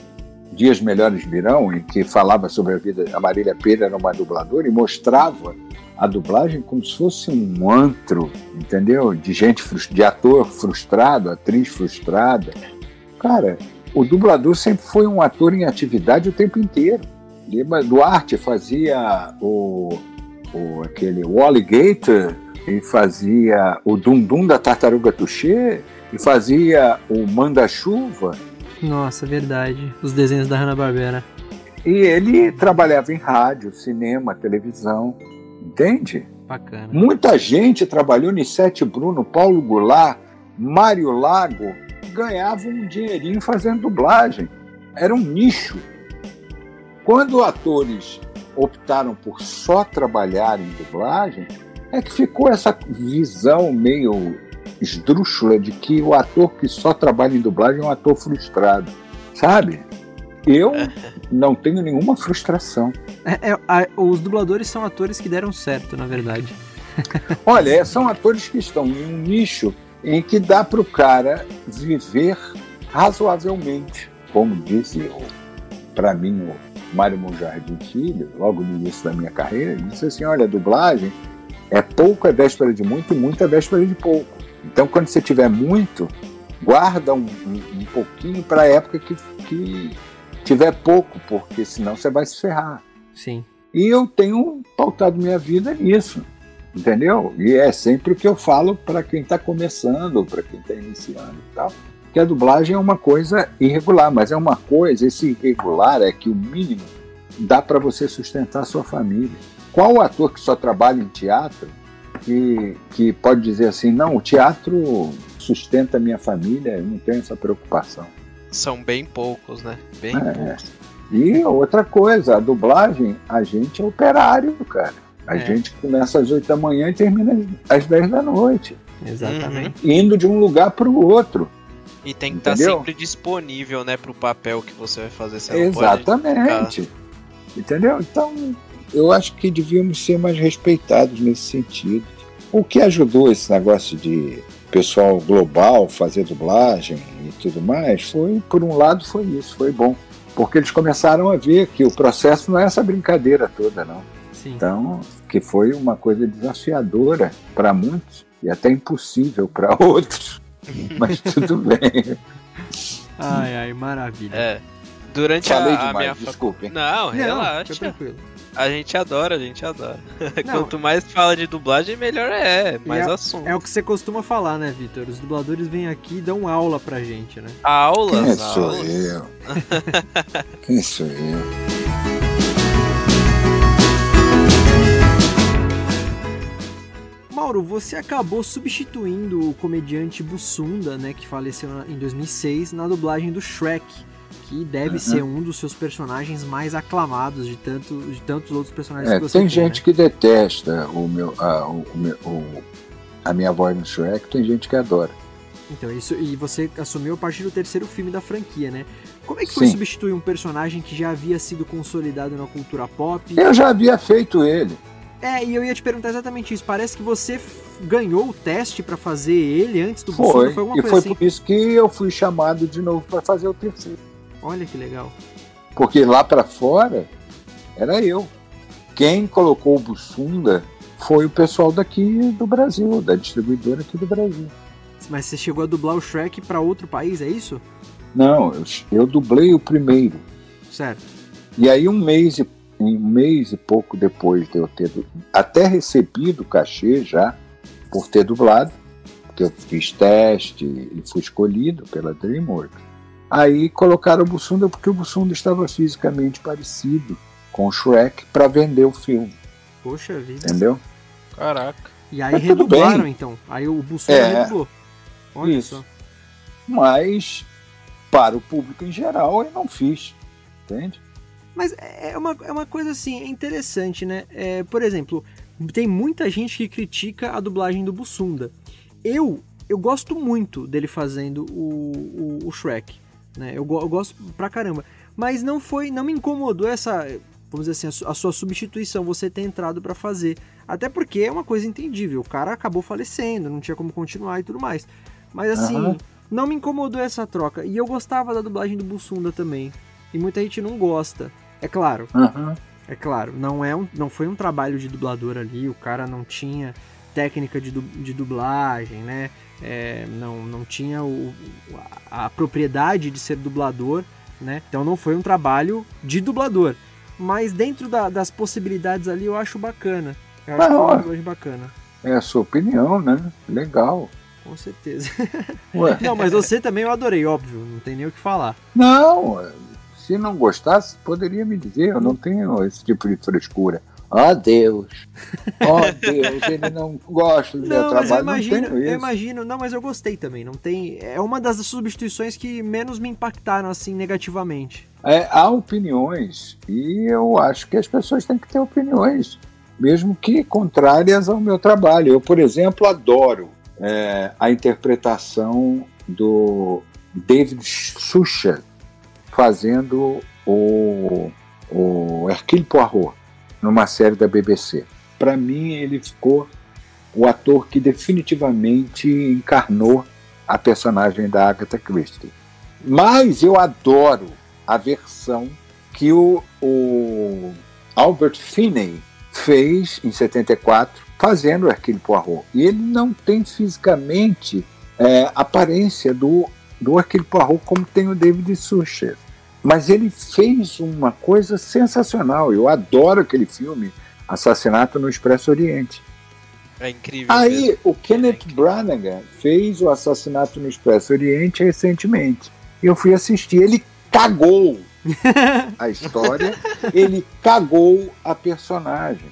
[SPEAKER 4] Dias Melhores Virão, em que falava sobre a vida. A Marília Pera era uma dubladora e mostrava a dublagem como se fosse um antro, entendeu? De gente, de ator frustrado, atriz frustrada. Cara, o dublador sempre foi um ator em atividade o tempo inteiro. Lima Duarte fazia o, o aquele Wally Gator e fazia o Dum Dum da Tartaruga Tuxê e fazia o Manda-Chuva.
[SPEAKER 1] Nossa, verdade. Os desenhos da Hanna-Barbera.
[SPEAKER 4] E ele trabalhava em rádio, cinema, televisão, entende?
[SPEAKER 1] Bacana.
[SPEAKER 4] Muita gente trabalhou em Sete Bruno, Paulo Goulart, Mário Lago, ganhava um dinheirinho fazendo dublagem. Era um nicho. Quando atores optaram por só trabalhar em dublagem, é que ficou essa visão meio esdrúxula de que o ator que só trabalha em dublagem é um ator frustrado. Sabe? Eu não tenho nenhuma frustração.
[SPEAKER 1] É, é, a, os dubladores são atores que deram certo, na verdade. (laughs)
[SPEAKER 4] Olha, são atores que estão em um nicho em que dá para o cara viver razoavelmente, como disse para mim o Mário Monjardim Filho, logo no início da minha carreira, ele disse assim, olha, dublagem é pouco é véspera de muito e muito é véspera de pouco. Então, quando você tiver muito, guarda um, um, um pouquinho para a época que, que tiver pouco, porque senão você vai se ferrar.
[SPEAKER 1] Sim.
[SPEAKER 4] E eu tenho pautado minha vida nisso entendeu? E é sempre o que eu falo para quem está começando, para quem está iniciando e tal, que a dublagem é uma coisa irregular, mas é uma coisa, esse irregular é que o mínimo dá para você sustentar a sua família. Qual ator que só trabalha em teatro que, que pode dizer assim, não, o teatro sustenta a minha família, eu não tenho essa preocupação.
[SPEAKER 2] São bem poucos, né? Bem
[SPEAKER 4] é.
[SPEAKER 2] poucos.
[SPEAKER 4] E outra coisa, a dublagem, a gente é operário, cara. A é. gente começa às 8 da manhã e termina às 10 da noite.
[SPEAKER 1] Exatamente.
[SPEAKER 4] Uhum. Indo de um lugar para o outro.
[SPEAKER 2] E tem que estar tá sempre disponível, né, para o papel que você vai fazer. Você
[SPEAKER 4] Exatamente. Entendeu? Então, eu acho que devíamos ser mais respeitados nesse sentido. O que ajudou esse negócio de pessoal global fazer dublagem e tudo mais foi, por um lado, foi isso, foi bom. Porque eles começaram a ver que o processo não é essa brincadeira toda, não.
[SPEAKER 1] Sim.
[SPEAKER 4] Então, que foi uma coisa desafiadora para muitos e até impossível para (laughs) outros. Mas tudo bem. (laughs)
[SPEAKER 1] Ai, ai, maravilha.
[SPEAKER 2] É. Durante
[SPEAKER 4] Falei
[SPEAKER 2] a, a
[SPEAKER 4] demais,
[SPEAKER 2] minha fa-
[SPEAKER 4] desculpem.
[SPEAKER 2] Não,
[SPEAKER 1] Não,
[SPEAKER 2] relaxa.
[SPEAKER 1] fica tranquilo.
[SPEAKER 2] A gente adora, a gente adora. (laughs)
[SPEAKER 1] Não.
[SPEAKER 2] Quanto mais fala de dublagem, melhor é. Mais
[SPEAKER 1] é,
[SPEAKER 2] assunto.
[SPEAKER 1] É o que você costuma falar, né, Vitor? Os dubladores vêm aqui e dão aula pra gente, né?
[SPEAKER 2] Aulas,
[SPEAKER 4] Quem sou
[SPEAKER 2] aulas.
[SPEAKER 4] eu? (laughs) Quem sou eu?
[SPEAKER 1] Mauro, você acabou substituindo o comediante Bussunda, né, que faleceu em 2006, na dublagem do Shrek, que deve
[SPEAKER 4] Uhum.
[SPEAKER 1] ser um dos seus personagens mais aclamados de, tanto, de tantos outros personagens
[SPEAKER 4] É,
[SPEAKER 1] que você
[SPEAKER 4] tem
[SPEAKER 1] tem,
[SPEAKER 4] gente
[SPEAKER 1] né?
[SPEAKER 4] que detesta o meu, a, o, o a minha voz no Shrek, tem gente que adora.
[SPEAKER 1] Então, isso, e você assumiu a partir do terceiro filme da franquia, né? Como é que foi
[SPEAKER 4] Sim.
[SPEAKER 1] substituir um personagem que já havia sido consolidado na cultura pop?
[SPEAKER 4] Eu já havia feito ele.
[SPEAKER 1] É, e eu ia te perguntar exatamente isso. Parece que você ganhou o teste pra fazer ele antes do
[SPEAKER 4] Foi.
[SPEAKER 1] Bussunda, foi alguma
[SPEAKER 4] e
[SPEAKER 1] coisa
[SPEAKER 4] foi
[SPEAKER 1] assim.
[SPEAKER 4] por isso que eu fui chamado de novo para fazer o terceiro.
[SPEAKER 1] Olha que legal.
[SPEAKER 4] Porque lá para fora era eu. Quem colocou o Bussunda foi o pessoal daqui do Brasil, da distribuidora aqui do Brasil.
[SPEAKER 1] Mas você chegou a dublar o Shrek pra outro país, é isso?
[SPEAKER 4] Não, eu, eu dublei o primeiro.
[SPEAKER 1] Certo.
[SPEAKER 4] E aí um mês e um mês e pouco depois de eu ter até recebido o cachê já por ter dublado, porque eu fiz teste e fui escolhido pela DreamWorks. Aí colocaram o Bussunda porque o Bussunda estava fisicamente parecido com o Shrek para vender o filme,
[SPEAKER 1] Poxa vida.
[SPEAKER 4] entendeu?
[SPEAKER 2] Caraca.
[SPEAKER 1] E aí
[SPEAKER 4] Mas
[SPEAKER 1] redublaram então. Aí o Bussunda
[SPEAKER 4] É.
[SPEAKER 1] redublou. Olha
[SPEAKER 4] Isso.
[SPEAKER 1] só.
[SPEAKER 4] Mas para o público em geral eu não fiz, entende?
[SPEAKER 1] Mas é uma, é uma coisa assim, é interessante, né? É, por exemplo, tem muita gente que critica a dublagem do Bussunda. Eu, eu gosto muito dele fazendo o, o, o Shrek. Né? Eu, eu gosto pra caramba. Mas não foi, não me incomodou essa, vamos dizer assim, a, su- a sua substituição, você ter entrado pra fazer. Até porque é uma coisa entendível. O cara acabou falecendo, não tinha como continuar e tudo mais. Mas assim,
[SPEAKER 4] Aham.
[SPEAKER 1] não me incomodou essa troca. E eu gostava da dublagem do Bussunda também. E muita gente não gosta. É claro,
[SPEAKER 4] Aham.
[SPEAKER 1] é claro, não, é um, não foi um trabalho de dublador ali, o cara não tinha técnica de, du- de dublagem, né? É, não, não tinha o, a, a propriedade de ser dublador, né? Então não foi um trabalho de dublador. Mas dentro da- das possibilidades ali eu acho bacana. Eu acho
[SPEAKER 4] Ah,
[SPEAKER 1] uma
[SPEAKER 4] ó.
[SPEAKER 1] bacana,
[SPEAKER 4] É a sua opinião, né? Legal.
[SPEAKER 1] com certeza. (laughs)
[SPEAKER 4] Ué.
[SPEAKER 1] Não, mas você também eu adorei, óbvio, não tem nem o que falar.
[SPEAKER 4] Não, se não gostasse, poderia me dizer. Eu não tenho esse tipo de frescura. Ó Deus! Ó Deus, ele não gosta do meu
[SPEAKER 1] Não, mas
[SPEAKER 4] trabalho.
[SPEAKER 1] eu imagino,
[SPEAKER 4] não
[SPEAKER 1] eu imagino, não, mas eu gostei também. Não tem, é uma das substituições que menos me impactaram assim negativamente.
[SPEAKER 4] É, há opiniões e eu acho que as pessoas têm que ter opiniões, mesmo que contrárias ao meu trabalho. Eu, por exemplo, adoro é, a interpretação do David Suchet fazendo o, o Hercule Poirot numa série da BBC. Para mim, ele ficou o ator que definitivamente encarnou a personagem da Agatha Christie. Mas eu adoro a versão que o, o Albert Finney fez em 74, fazendo Hercule Poirot. E ele não tem fisicamente é, aparência do, do Hercule Poirot como tem o David Suchet. Mas ele fez uma coisa sensacional. Eu adoro aquele filme, Assassinato no Expresso Oriente.
[SPEAKER 2] É incrível.
[SPEAKER 4] Aí
[SPEAKER 2] mesmo.
[SPEAKER 4] o Kenneth Branagh fez o Assassinato no Expresso Oriente recentemente. Eu fui assistir. Ele cagou a história, (laughs) ele cagou a personagem.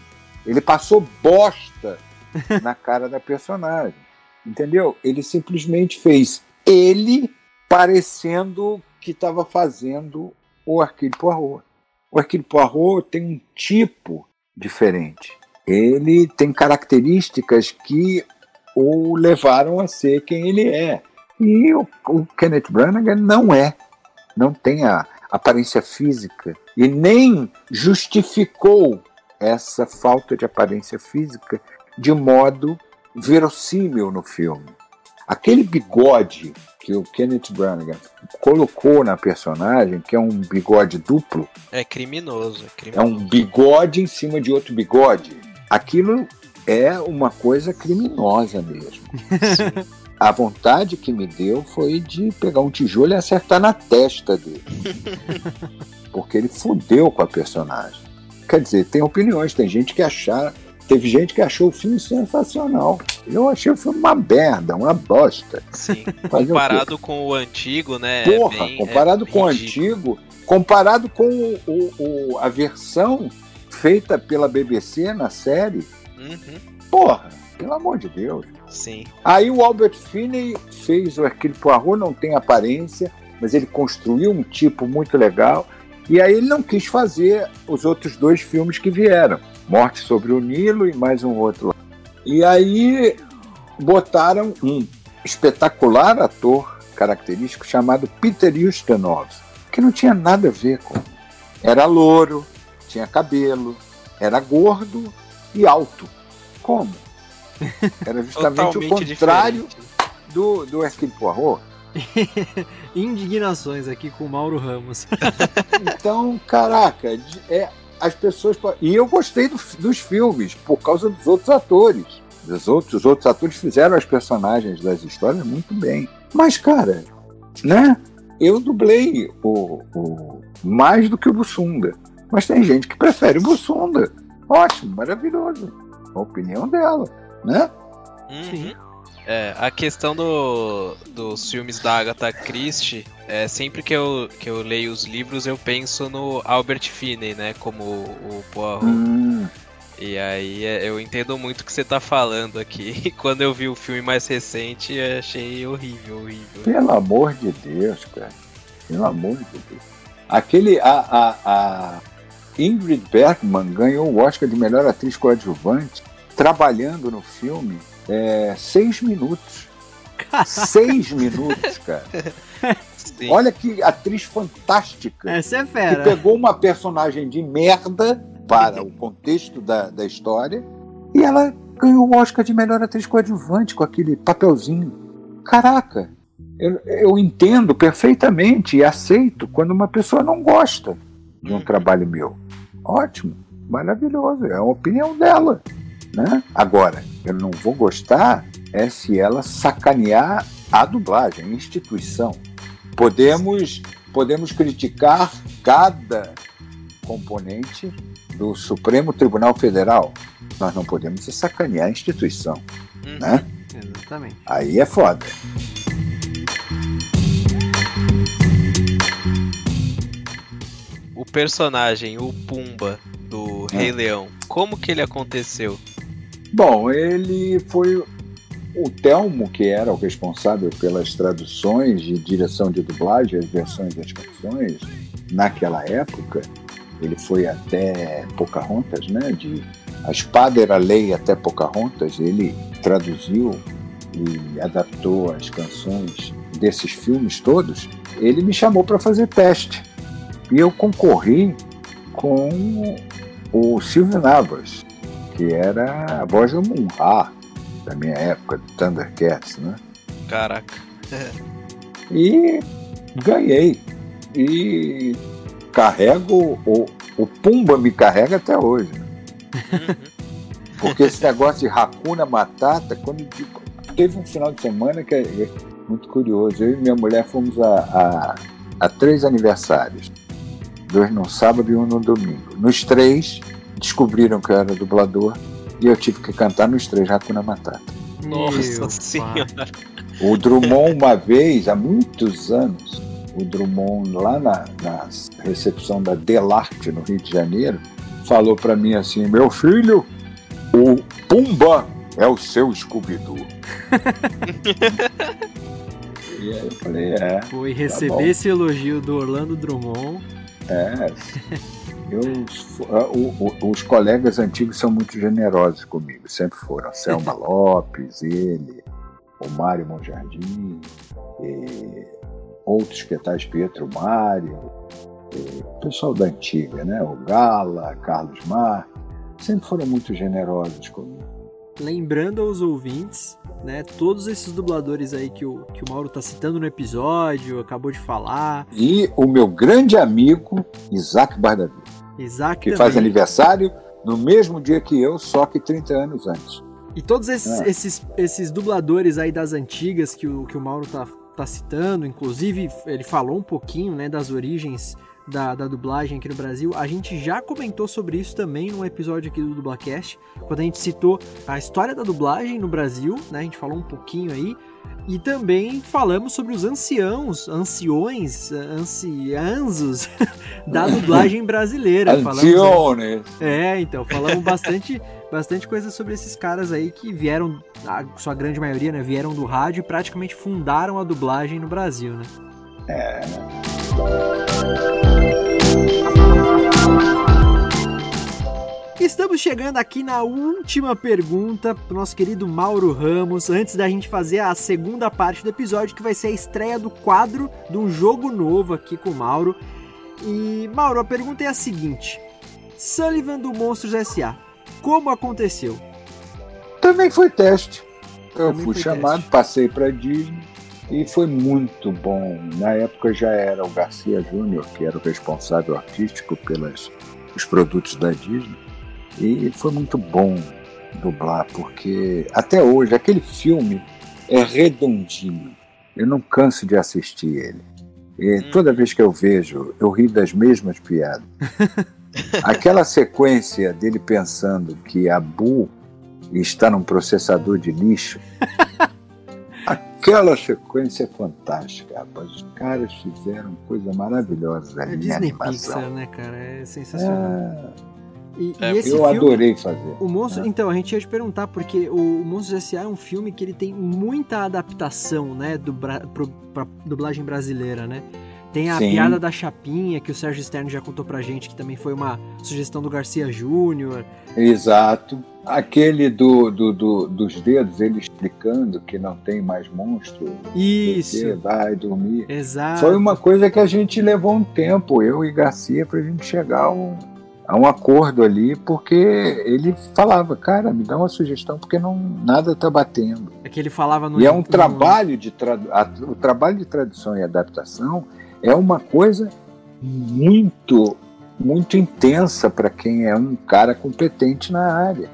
[SPEAKER 4] Ele passou bosta na cara da personagem. Entendeu? Ele simplesmente fez ele parecendo que estava fazendo o Hercule Poirot. O Hercule Poirot tem um tipo diferente. Ele tem características que o levaram a ser quem ele é. E o, o Kenneth Branagh não é. Não tem a aparência física e nem justificou essa falta de aparência física de modo verossímil no filme. Aquele bigode que o Kenneth Branagh colocou na personagem, que é um bigode duplo,
[SPEAKER 2] É criminoso. É
[SPEAKER 4] é
[SPEAKER 2] criminoso.
[SPEAKER 4] um bigode em cima de outro bigode. Aquilo é uma coisa criminosa mesmo. (laughs) a vontade que me deu foi de pegar um tijolo e acertar na testa dele. (laughs) Porque ele fudeu com a personagem. Quer dizer, tem opiniões, tem gente que achar. Teve gente que achou o filme sensacional. Eu achei o filme uma merda, uma bosta.
[SPEAKER 2] Sim.
[SPEAKER 4] Fazer o?
[SPEAKER 2] Comparado com o antigo, né? é
[SPEAKER 4] Porra,
[SPEAKER 2] bem-
[SPEAKER 4] comparado
[SPEAKER 2] é
[SPEAKER 4] com o antigo, comparado com o- o- o- a versão feita pela BBC na série,
[SPEAKER 2] Uhum,
[SPEAKER 4] porra, pelo amor de Deus.
[SPEAKER 2] sim.
[SPEAKER 4] Aí o Albert Finney fez o Hercule Poirot, não tem aparência, mas ele construiu um tipo muito legal. E aí ele não quis fazer os outros dois filmes que vieram, Morte sobre o Nilo e mais um outro. E aí botaram um espetacular ator característico chamado Peter Ustinov, que não tinha nada a ver com. Era louro, tinha cabelo, era gordo e alto. Como? Era justamente o contrário
[SPEAKER 2] diferente.
[SPEAKER 4] do, do Hercule Poirot. (laughs)
[SPEAKER 1] Indignações aqui com o Mauro Ramos.
[SPEAKER 4] Então, caraca, é, as pessoas. E eu gostei do- dos filmes por causa dos outros atores. Os outros, os outros atores fizeram as personagens das histórias muito bem. Mas, cara, né? Eu dublei o, o- mais do que o Bussunda. Mas tem gente que prefere o Bussunda. Ótimo, maravilhoso. A opinião dela, né?
[SPEAKER 2] Uhum. É, a questão do, dos filmes da Agatha Christie, é, sempre que eu, que eu leio os livros, eu penso no Albert Finney, né? Como o, o Poirot.
[SPEAKER 4] Hum,
[SPEAKER 2] E aí é, eu entendo muito o que você tá falando aqui. (laughs) E quando eu vi o filme mais recente, eu achei horrível, horrível.
[SPEAKER 4] Pelo amor de Deus, cara. Pelo amor de Deus. Aquele. A, a, a Ingrid Bergman ganhou o Oscar de melhor atriz coadjuvante trabalhando no filme é, seis minutos. Seis minutos, cara.
[SPEAKER 2] Sim.
[SPEAKER 4] Olha que atriz fantástica.
[SPEAKER 1] Essa é
[SPEAKER 4] Que
[SPEAKER 1] fera.
[SPEAKER 4] pegou uma personagem de merda para o contexto da, da história e ela ganhou o Oscar de melhor atriz coadjuvante com aquele papelzinho. Caraca, eu, eu entendo perfeitamente e aceito quando uma pessoa não gosta de um trabalho meu. Ótimo, maravilhoso, é a opinião dela. Né? Agora, eu não vou gostar é se ela sacanear a dublagem, a instituição. Podemos, podemos criticar cada componente do Supremo Tribunal Federal. Nós não podemos sacanear a instituição,
[SPEAKER 2] Uhum.
[SPEAKER 4] né?
[SPEAKER 1] Exatamente.
[SPEAKER 4] Aí é foda.
[SPEAKER 2] O personagem, o Pumba, do
[SPEAKER 4] É.
[SPEAKER 2] Rei Leão, como que ele aconteceu?
[SPEAKER 4] Bom, ele foi o Telmo, que era o responsável pelas traduções e direção de dublagem, as versões das canções, naquela época. Ele foi até Pocahontas, né? De A Espada era Lei até Pocahontas. Ele traduziu e adaptou as canções desses filmes todos. Ele me chamou para fazer teste. E eu concorri com o Silvio Navas, que era a voz do Munra da minha época, do Thundercats, né?
[SPEAKER 2] Caraca.
[SPEAKER 4] E ganhei. E carrego, o, o Pumba me carrega até hoje.
[SPEAKER 2] Uhum.
[SPEAKER 4] Porque esse negócio de Hakuna Matata, quando teve um final de semana que é muito curioso. Eu e minha mulher fomos a, a, a três aniversários. Dois no sábado e um no domingo. Nos três, descobriram que eu era dublador e eu tive que cantar nos três Hakuna Matata.
[SPEAKER 2] Nossa
[SPEAKER 1] Meu pai.
[SPEAKER 2] senhora.
[SPEAKER 4] O Drummond, uma vez, há muitos anos, o Drummond, lá na, na recepção da Delarte, no Rio de Janeiro, falou para mim assim: Meu filho, o Pumba é o seu Scooby-Doo. (laughs) e aí eu falei: É,
[SPEAKER 1] Foi
[SPEAKER 4] bom.
[SPEAKER 1] receber esse elogio do Orlando Drummond.
[SPEAKER 4] É. Eu, o- o- os colegas antigos são muito generosos comigo, sempre foram. Selma Lopes, ele, o Mário Monjardim, outros que tais Pietro Mário, o pessoal da antiga, né? O Gala, Carlos Mar, sempre foram muito generosos comigo.
[SPEAKER 1] Lembrando aos ouvintes, né, todos esses dubladores aí que o, que o Mauro tá citando no episódio, acabou de falar,
[SPEAKER 4] E o meu grande amigo, Isaac Bardavi,
[SPEAKER 1] Isaac
[SPEAKER 4] que
[SPEAKER 1] também.
[SPEAKER 4] faz aniversário no mesmo dia que eu, só que 30 anos antes.
[SPEAKER 1] E todos esses,
[SPEAKER 4] É.
[SPEAKER 1] esses, esses dubladores aí das antigas que o, que o Mauro tá, tá citando, inclusive ele falou um pouquinho né, das origens da, da dublagem aqui no Brasil. A gente já comentou sobre isso também num episódio aqui do Dublacast, quando a gente citou a história da dublagem no Brasil, né? A gente falou um pouquinho aí. E também falamos sobre os anciãos, anciões, ancianzos (laughs) da dublagem brasileira.
[SPEAKER 4] Ancione.
[SPEAKER 1] é, então, falamos bastante, bastante coisa sobre esses caras aí que vieram, a sua grande maioria, né, vieram do rádio e praticamente fundaram a dublagem no Brasil, né? Estamos chegando aqui na última pergunta pro nosso querido Mauro Ramos, antes da gente fazer a segunda parte do episódio, que vai ser a estreia do quadro de um jogo novo aqui com o Mauro. E, Mauro, a pergunta é a seguinte: Sullivan do Monstros S.A. Como aconteceu?
[SPEAKER 4] Também foi teste. Eu
[SPEAKER 1] Também
[SPEAKER 4] fui chamado,
[SPEAKER 1] teste.
[SPEAKER 4] passei para Disney e foi muito bom. Na época já era o Garcia Júnior, que era o responsável artístico pelos os produtos da Disney. E foi muito bom dublar, porque até hoje aquele filme é redondinho. Eu não canso de assistir ele. E
[SPEAKER 2] Hum.
[SPEAKER 4] toda vez que eu vejo, eu rio das mesmas piadas. (laughs) Aquela sequência dele pensando que a Bu está num processador de lixo. Aquela sequência é fantástica, rapaz. Os caras fizeram coisa maravilhosa
[SPEAKER 1] É
[SPEAKER 4] ali em
[SPEAKER 1] Disney
[SPEAKER 4] animação.
[SPEAKER 1] Pixar, né, cara? É sensacional.
[SPEAKER 4] Ah,
[SPEAKER 1] E,
[SPEAKER 2] É,
[SPEAKER 1] e esse
[SPEAKER 4] eu
[SPEAKER 1] filme,
[SPEAKER 4] adorei fazer.
[SPEAKER 1] O Monstro,
[SPEAKER 4] né?
[SPEAKER 1] então, a gente ia te perguntar, porque o Monstros S.A. é um filme que ele tem muita adaptação, né, do bra pro, pra dublagem brasileira, né? Tem a
[SPEAKER 4] Sim.
[SPEAKER 1] piada da chapinha, que o Sérgio Stern já contou pra gente, que também foi uma sugestão do Garcia Júnior.
[SPEAKER 4] Exato. Aquele do, do, do- dos dedos, ele explicando que não tem mais monstro.
[SPEAKER 1] Isso,
[SPEAKER 4] Você vai dormir.
[SPEAKER 1] exato.
[SPEAKER 4] Foi uma coisa que a gente levou um tempo, eu e Garcia, pra gente chegar a um, a um acordo ali, porque ele falava, cara, me dá uma sugestão, porque não, nada tá batendo.
[SPEAKER 1] É que ele falava no...
[SPEAKER 4] E é um
[SPEAKER 1] no-
[SPEAKER 4] trabalho de tradu- a- o trabalho de tradução e adaptação é uma coisa muito muito intensa para quem é um cara competente na área.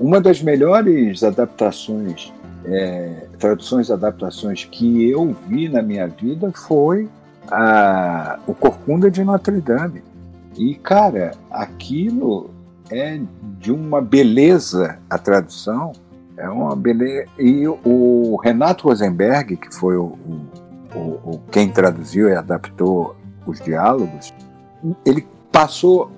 [SPEAKER 4] Uma das melhores adaptações, é, traduções adaptações que eu vi na minha vida foi a, o Corcunda de Notre Dame. E, cara, aquilo é de uma beleza a tradução. É uma beleza. E o Renato Rosenberg, que foi o, o, o- quem traduziu e adaptou os diálogos, ele passou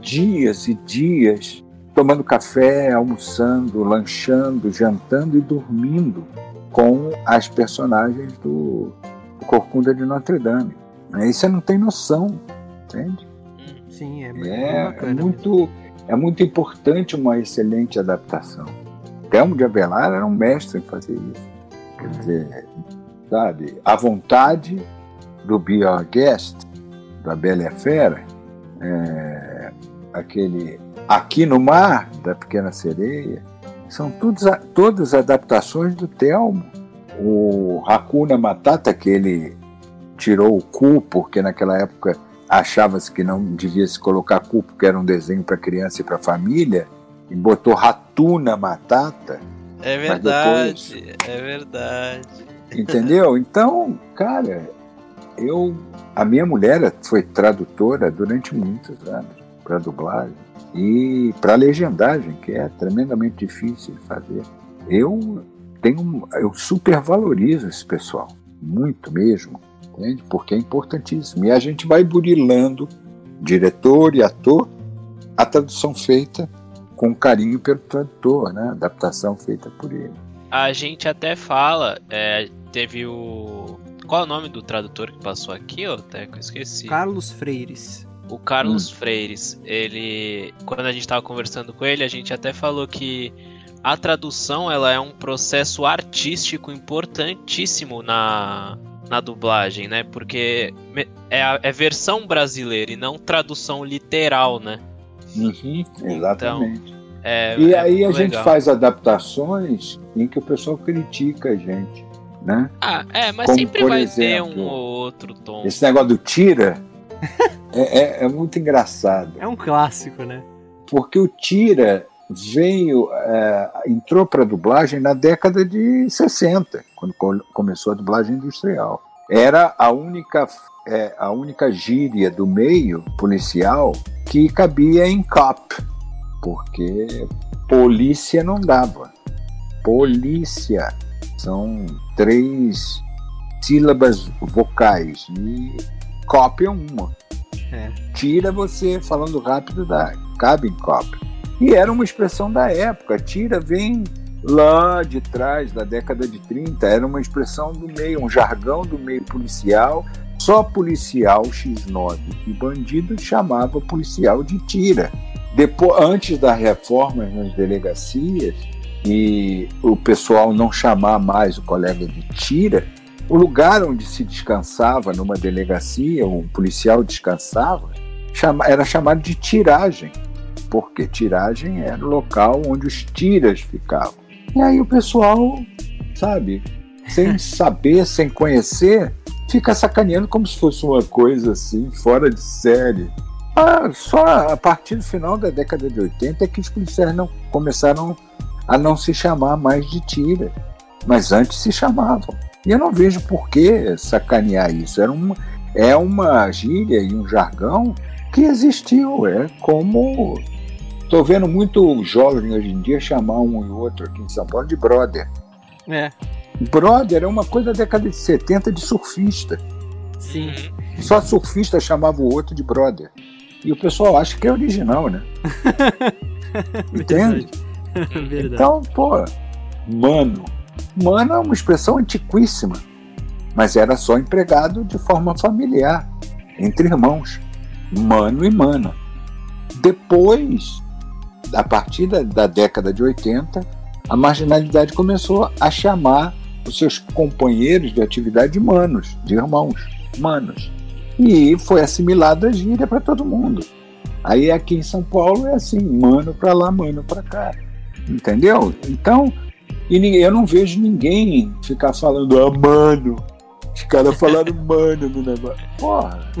[SPEAKER 4] dias e dias tomando café, almoçando, lanchando, jantando e dormindo com as personagens do, do Corcunda de Notre Dame. Aí você não tem noção, entende?
[SPEAKER 1] Sim, é,
[SPEAKER 4] É, é muito, é muito importante uma excelente adaptação. Telmo de Abelar era um mestre em fazer isso. Quer dizer, sabe, a vontade do Be Our Guest, da Bela e a Fera, é, aquele Aqui no Mar, da Pequena Sereia, são todos, todas adaptações do Telmo. O Hakuna Matata, que ele tirou o cu, porque naquela época achava-se que não devia se colocar cu, porque era um desenho para criança e para família, e botou Ratuna Matata,
[SPEAKER 2] É verdade, é verdade. (laughs)
[SPEAKER 4] entendeu? Então, cara, eu. A minha mulher foi tradutora durante muitos anos para dublagem e para legendagem, que é tremendamente difícil de fazer. Eu tenho, eu supervalorizo esse pessoal, muito mesmo, entende? Porque é importantíssimo. E a gente vai burilando, diretor e ator, a tradução feita com carinho pelo tradutor, né? A adaptação feita por ele.
[SPEAKER 2] A gente até fala, é, teve o. Qual é o nome do tradutor que passou aqui? Eu Esqueci.
[SPEAKER 1] Carlos Freires.
[SPEAKER 2] O Carlos Freires, ele. Quando a gente tava conversando com ele, a gente até falou que a tradução ela é um processo artístico importantíssimo na, na dublagem, né? Porque é, a, é versão brasileira e não tradução literal, né?
[SPEAKER 4] Uhum, exatamente.
[SPEAKER 2] É,
[SPEAKER 4] E
[SPEAKER 2] é
[SPEAKER 4] aí a
[SPEAKER 2] muito
[SPEAKER 4] gente
[SPEAKER 2] legal.
[SPEAKER 4] faz adaptações em que o pessoal critica a gente, né?
[SPEAKER 2] Ah, é, mas
[SPEAKER 4] Como,
[SPEAKER 2] sempre vai ter um
[SPEAKER 4] exemplo,
[SPEAKER 2] ou outro tom.
[SPEAKER 4] Esse negócio do tira (laughs) é, é- é muito engraçado,
[SPEAKER 1] É um clássico, né?
[SPEAKER 4] porque o tira veio, é, entrou para a dublagem na década de 60, quando começou a dublagem industrial. Era a única, é, a única gíria do meio policial que cabia em cop, porque polícia não dava. Polícia são três sílabas vocais e cop é uma. É. Tira você falando rápido da cabe em cop. E era uma expressão da época. Tira vem lá de trás, da década de 30, era uma expressão do meio, um jargão do meio policial. Só policial X9 e bandido chamava policial de tira. Depois, antes da reforma nas delegacias e o pessoal não chamar mais o colega de tira, o lugar onde se descansava numa delegacia, um policial descansava, era chamado de tiragem, porque tiragem era o local onde os tiras ficavam. E aí o pessoal, sabe, sem (laughs) saber, sem conhecer, fica sacaneando como se fosse uma coisa assim, fora de série. Ah, só a partir do final da década de 80 é que os policiais não começaram a não se chamar mais de tira, mas antes se chamavam. E eu não vejo por que sacanear isso. Era uma, é uma gíria e um jargão que existiu. É como. Estou vendo muito jovem hoje em dia chamar um e outro aqui em São Paulo de brother.
[SPEAKER 1] É.
[SPEAKER 4] Brother é uma coisa da década de 70 de surfista.
[SPEAKER 1] Sim.
[SPEAKER 4] Só surfista chamava o outro de brother. E o pessoal acha que é original, né? (laughs) Entende? (laughs)
[SPEAKER 1] Verdade.
[SPEAKER 4] Então, pô, mano, Mano é uma expressão antiquíssima, mas era só empregado de forma familiar, entre irmãos, mano e mana. Depois, a partir da, da década de 80, a marginalidade começou a chamar os seus companheiros de atividade de manos, de irmãos, manos. E foi assimilada a gíria para todo mundo. Aí aqui em São Paulo é assim, mano para lá, mano para cá. Entendeu? Então, e eu não vejo ninguém ficar falando, ah, mano. Os caras falaram (laughs) mano no negócio. Porra.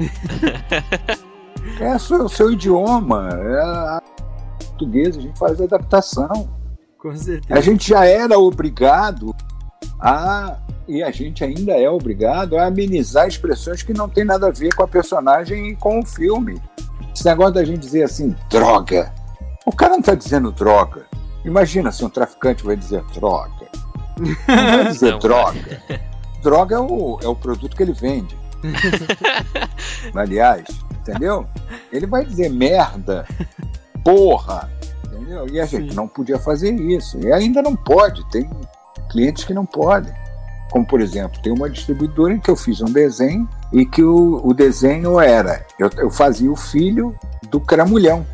[SPEAKER 4] é o seu idioma. É a portuguesa, a gente faz adaptação.
[SPEAKER 1] Com certeza.
[SPEAKER 4] A gente já era obrigado a. E a gente ainda é obrigado a amenizar expressões que não tem nada a ver com a personagem e com o filme. Esse negócio da gente dizer assim, droga. O cara não está dizendo droga. Imagina se um traficante vai dizer droga. Não vai dizer não, droga. (laughs) Droga é o, é o produto que ele vende. (laughs) Aliás, entendeu? Ele vai dizer merda, porra, entendeu? E a gente Sim. não podia fazer isso. E ainda não pode, tem clientes que não podem. Como, por exemplo, tem uma distribuidora em que eu fiz um desenho e que o, o desenho era: eu, eu fazia o filho do cramulhão,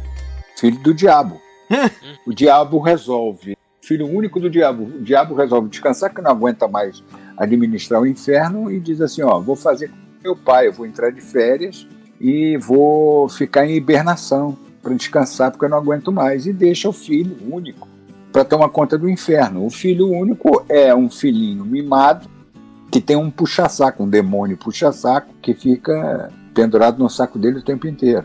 [SPEAKER 4] filho do diabo (laughs) o diabo resolve. Filho único do diabo. O diabo resolve descansar, que não aguenta mais administrar o inferno, e diz assim: Ó, vou fazer com meu pai, eu vou entrar de férias e vou ficar em hibernação para descansar, porque eu não aguento mais. E deixa o filho único para tomar conta do inferno. O filho único é um filhinho mimado que tem um puxa-saco, um demônio puxa-saco que fica pendurado no saco dele o tempo inteiro.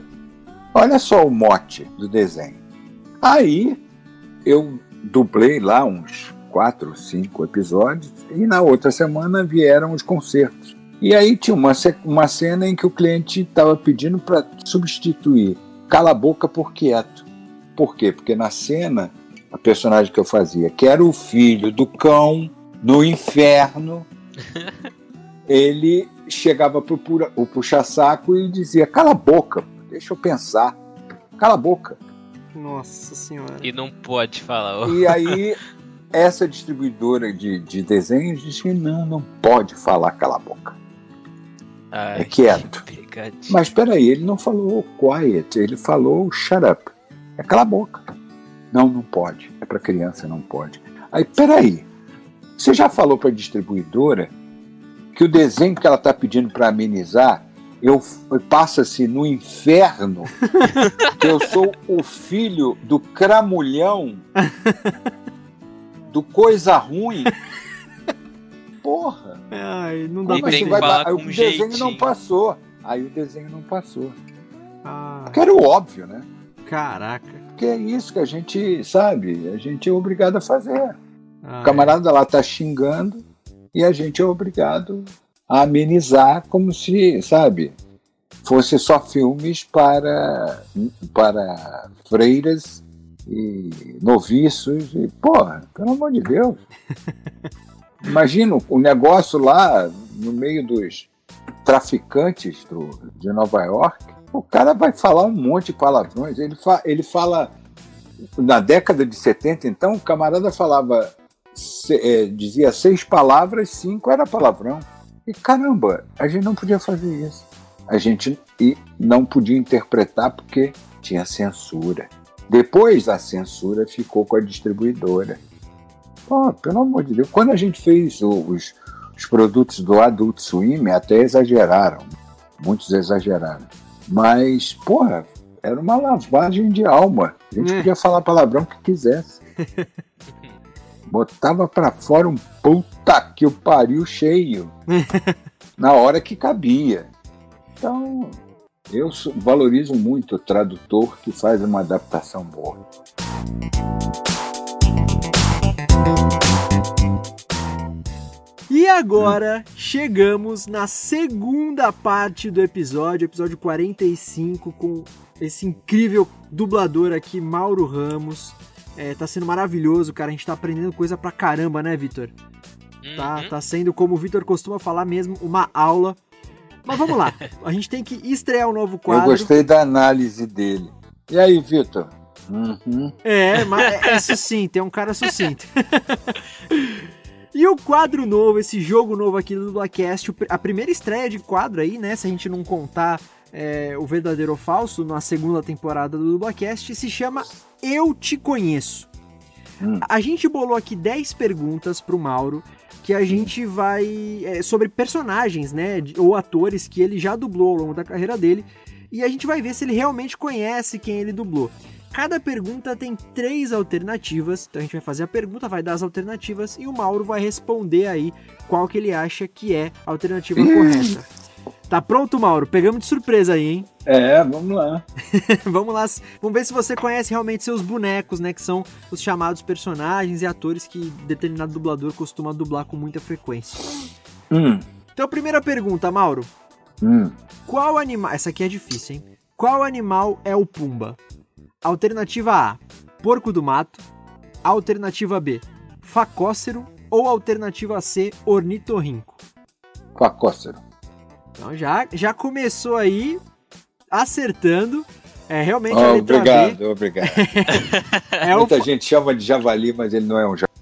[SPEAKER 4] Olha só o mote do desenho. Aí eu dublei lá uns quatro, cinco episódios e na outra semana vieram os concertos. E aí tinha uma, uma cena em que o cliente estava pedindo para substituir Cala a Boca por Quieto. Por quê? Porque na cena, a personagem que eu fazia, que era o filho do cão no inferno, (laughs) ele chegava para o puxa-saco e dizia: Cala a boca, deixa eu pensar, cala a boca.
[SPEAKER 1] Nossa senhora.
[SPEAKER 2] E não pode falar.
[SPEAKER 4] E aí, essa distribuidora de, de desenhos disse que não, não pode falar cala a boca. Ai, é quieto. Mas espera aí, ele não falou quiet, ele falou shut up. É cala a boca. Não, não pode. É para criança, não pode. Aí, peraí. Você já falou para a distribuidora que o desenho que ela está pedindo para amenizar eu, passa-se no inferno, que eu sou o filho do cramulhão, do coisa ruim. Porra!
[SPEAKER 1] Ai, não dá
[SPEAKER 2] pra assim vai dar? Aí o
[SPEAKER 4] desenho
[SPEAKER 2] jeitinho.
[SPEAKER 4] não passou. Aí o desenho não passou. Ah. Porque era o óbvio, né?
[SPEAKER 1] Caraca.
[SPEAKER 4] porque é isso que a gente sabe, a gente é obrigado a fazer.
[SPEAKER 1] Ah,
[SPEAKER 4] O camarada lá tá xingando e a gente é obrigado amenizar como se, sabe, fosse só filmes para, para freiras e noviços. E, porra, pelo amor de Deus. (laughs) Imagina o negócio lá no meio dos traficantes do, de Nova York. O cara vai falar um monte de palavrões. Ele, fa, ele fala. Na década de 70, então, o camarada falava se- é, dizia seis palavras, cinco era palavrão. E caramba, a gente não podia fazer isso. A gente e não podia interpretar porque tinha censura. Depois a censura ficou com a distribuidora. Pô, pelo amor de Deus, quando a gente fez os, os produtos do Adult Swim, até exageraram. Muitos exageraram. Mas, porra, era uma lavagem de alma. A gente
[SPEAKER 1] É.
[SPEAKER 4] podia falar palavrão que quisesse. (laughs) Botava pra fora um puta que o pariu cheio. (laughs) na hora que cabia. Então, eu valorizo muito o tradutor que faz uma adaptação boa.
[SPEAKER 1] E agora chegamos na segunda parte do episódio, episódio 45, com esse incrível dublador aqui, Mauro Ramos. É, tá sendo maravilhoso, cara. A gente tá aprendendo coisa pra caramba, né, Vitor? Tá,
[SPEAKER 2] Uhum.
[SPEAKER 1] tá sendo, como o Vitor costuma falar mesmo, uma aula. Mas vamos lá, (laughs) a gente tem que estrear um novo
[SPEAKER 4] Eu
[SPEAKER 1] quadro.
[SPEAKER 4] gostei da análise dele. E aí, Vitor? Uhum.
[SPEAKER 1] É, mas é sucinto, é um cara sucinto. (laughs) e o quadro novo, esse jogo novo aqui do pr- a primeira estreia de quadro aí, né? Se a gente não contar é, o verdadeiro ou falso, na segunda temporada do Dublacast, se chama Eu Te Conheço.
[SPEAKER 4] Hum.
[SPEAKER 1] A gente bolou aqui 10 perguntas pro Mauro que a gente vai. é, sobre personagens, né? Ou atores que ele já dublou ao longo da carreira dele. E a gente vai ver se ele realmente conhece quem ele dublou. Cada pergunta tem três alternativas. Então a gente vai fazer a pergunta, vai dar as alternativas e o Mauro vai responder aí qual que ele acha que é a alternativa correta. Tá pronto, Mauro? Pegamos de surpresa aí, hein? (laughs)
[SPEAKER 4] É, vamos lá.
[SPEAKER 1] vamos lá, vamos ver se você conhece realmente seus bonecos, né? Que são os chamados personagens e atores que determinado dublador costuma dublar com muita frequência.
[SPEAKER 4] Hum,
[SPEAKER 1] Então, primeira pergunta, Mauro.
[SPEAKER 4] hum.
[SPEAKER 1] Qual animal. Essa aqui é difícil, hein? Qual animal é o Pumba? Alternativa A: porco do mato. Alternativa B: facócero. Ou alternativa C: ornitorrinco.
[SPEAKER 4] Facócero.
[SPEAKER 1] Então já, já começou aí acertando. É realmente a
[SPEAKER 4] Oh,
[SPEAKER 1] letra
[SPEAKER 4] obrigado, obrigado.
[SPEAKER 1] B. (laughs) É, o,
[SPEAKER 4] Muita gente chama de javali, mas ele não é um javali.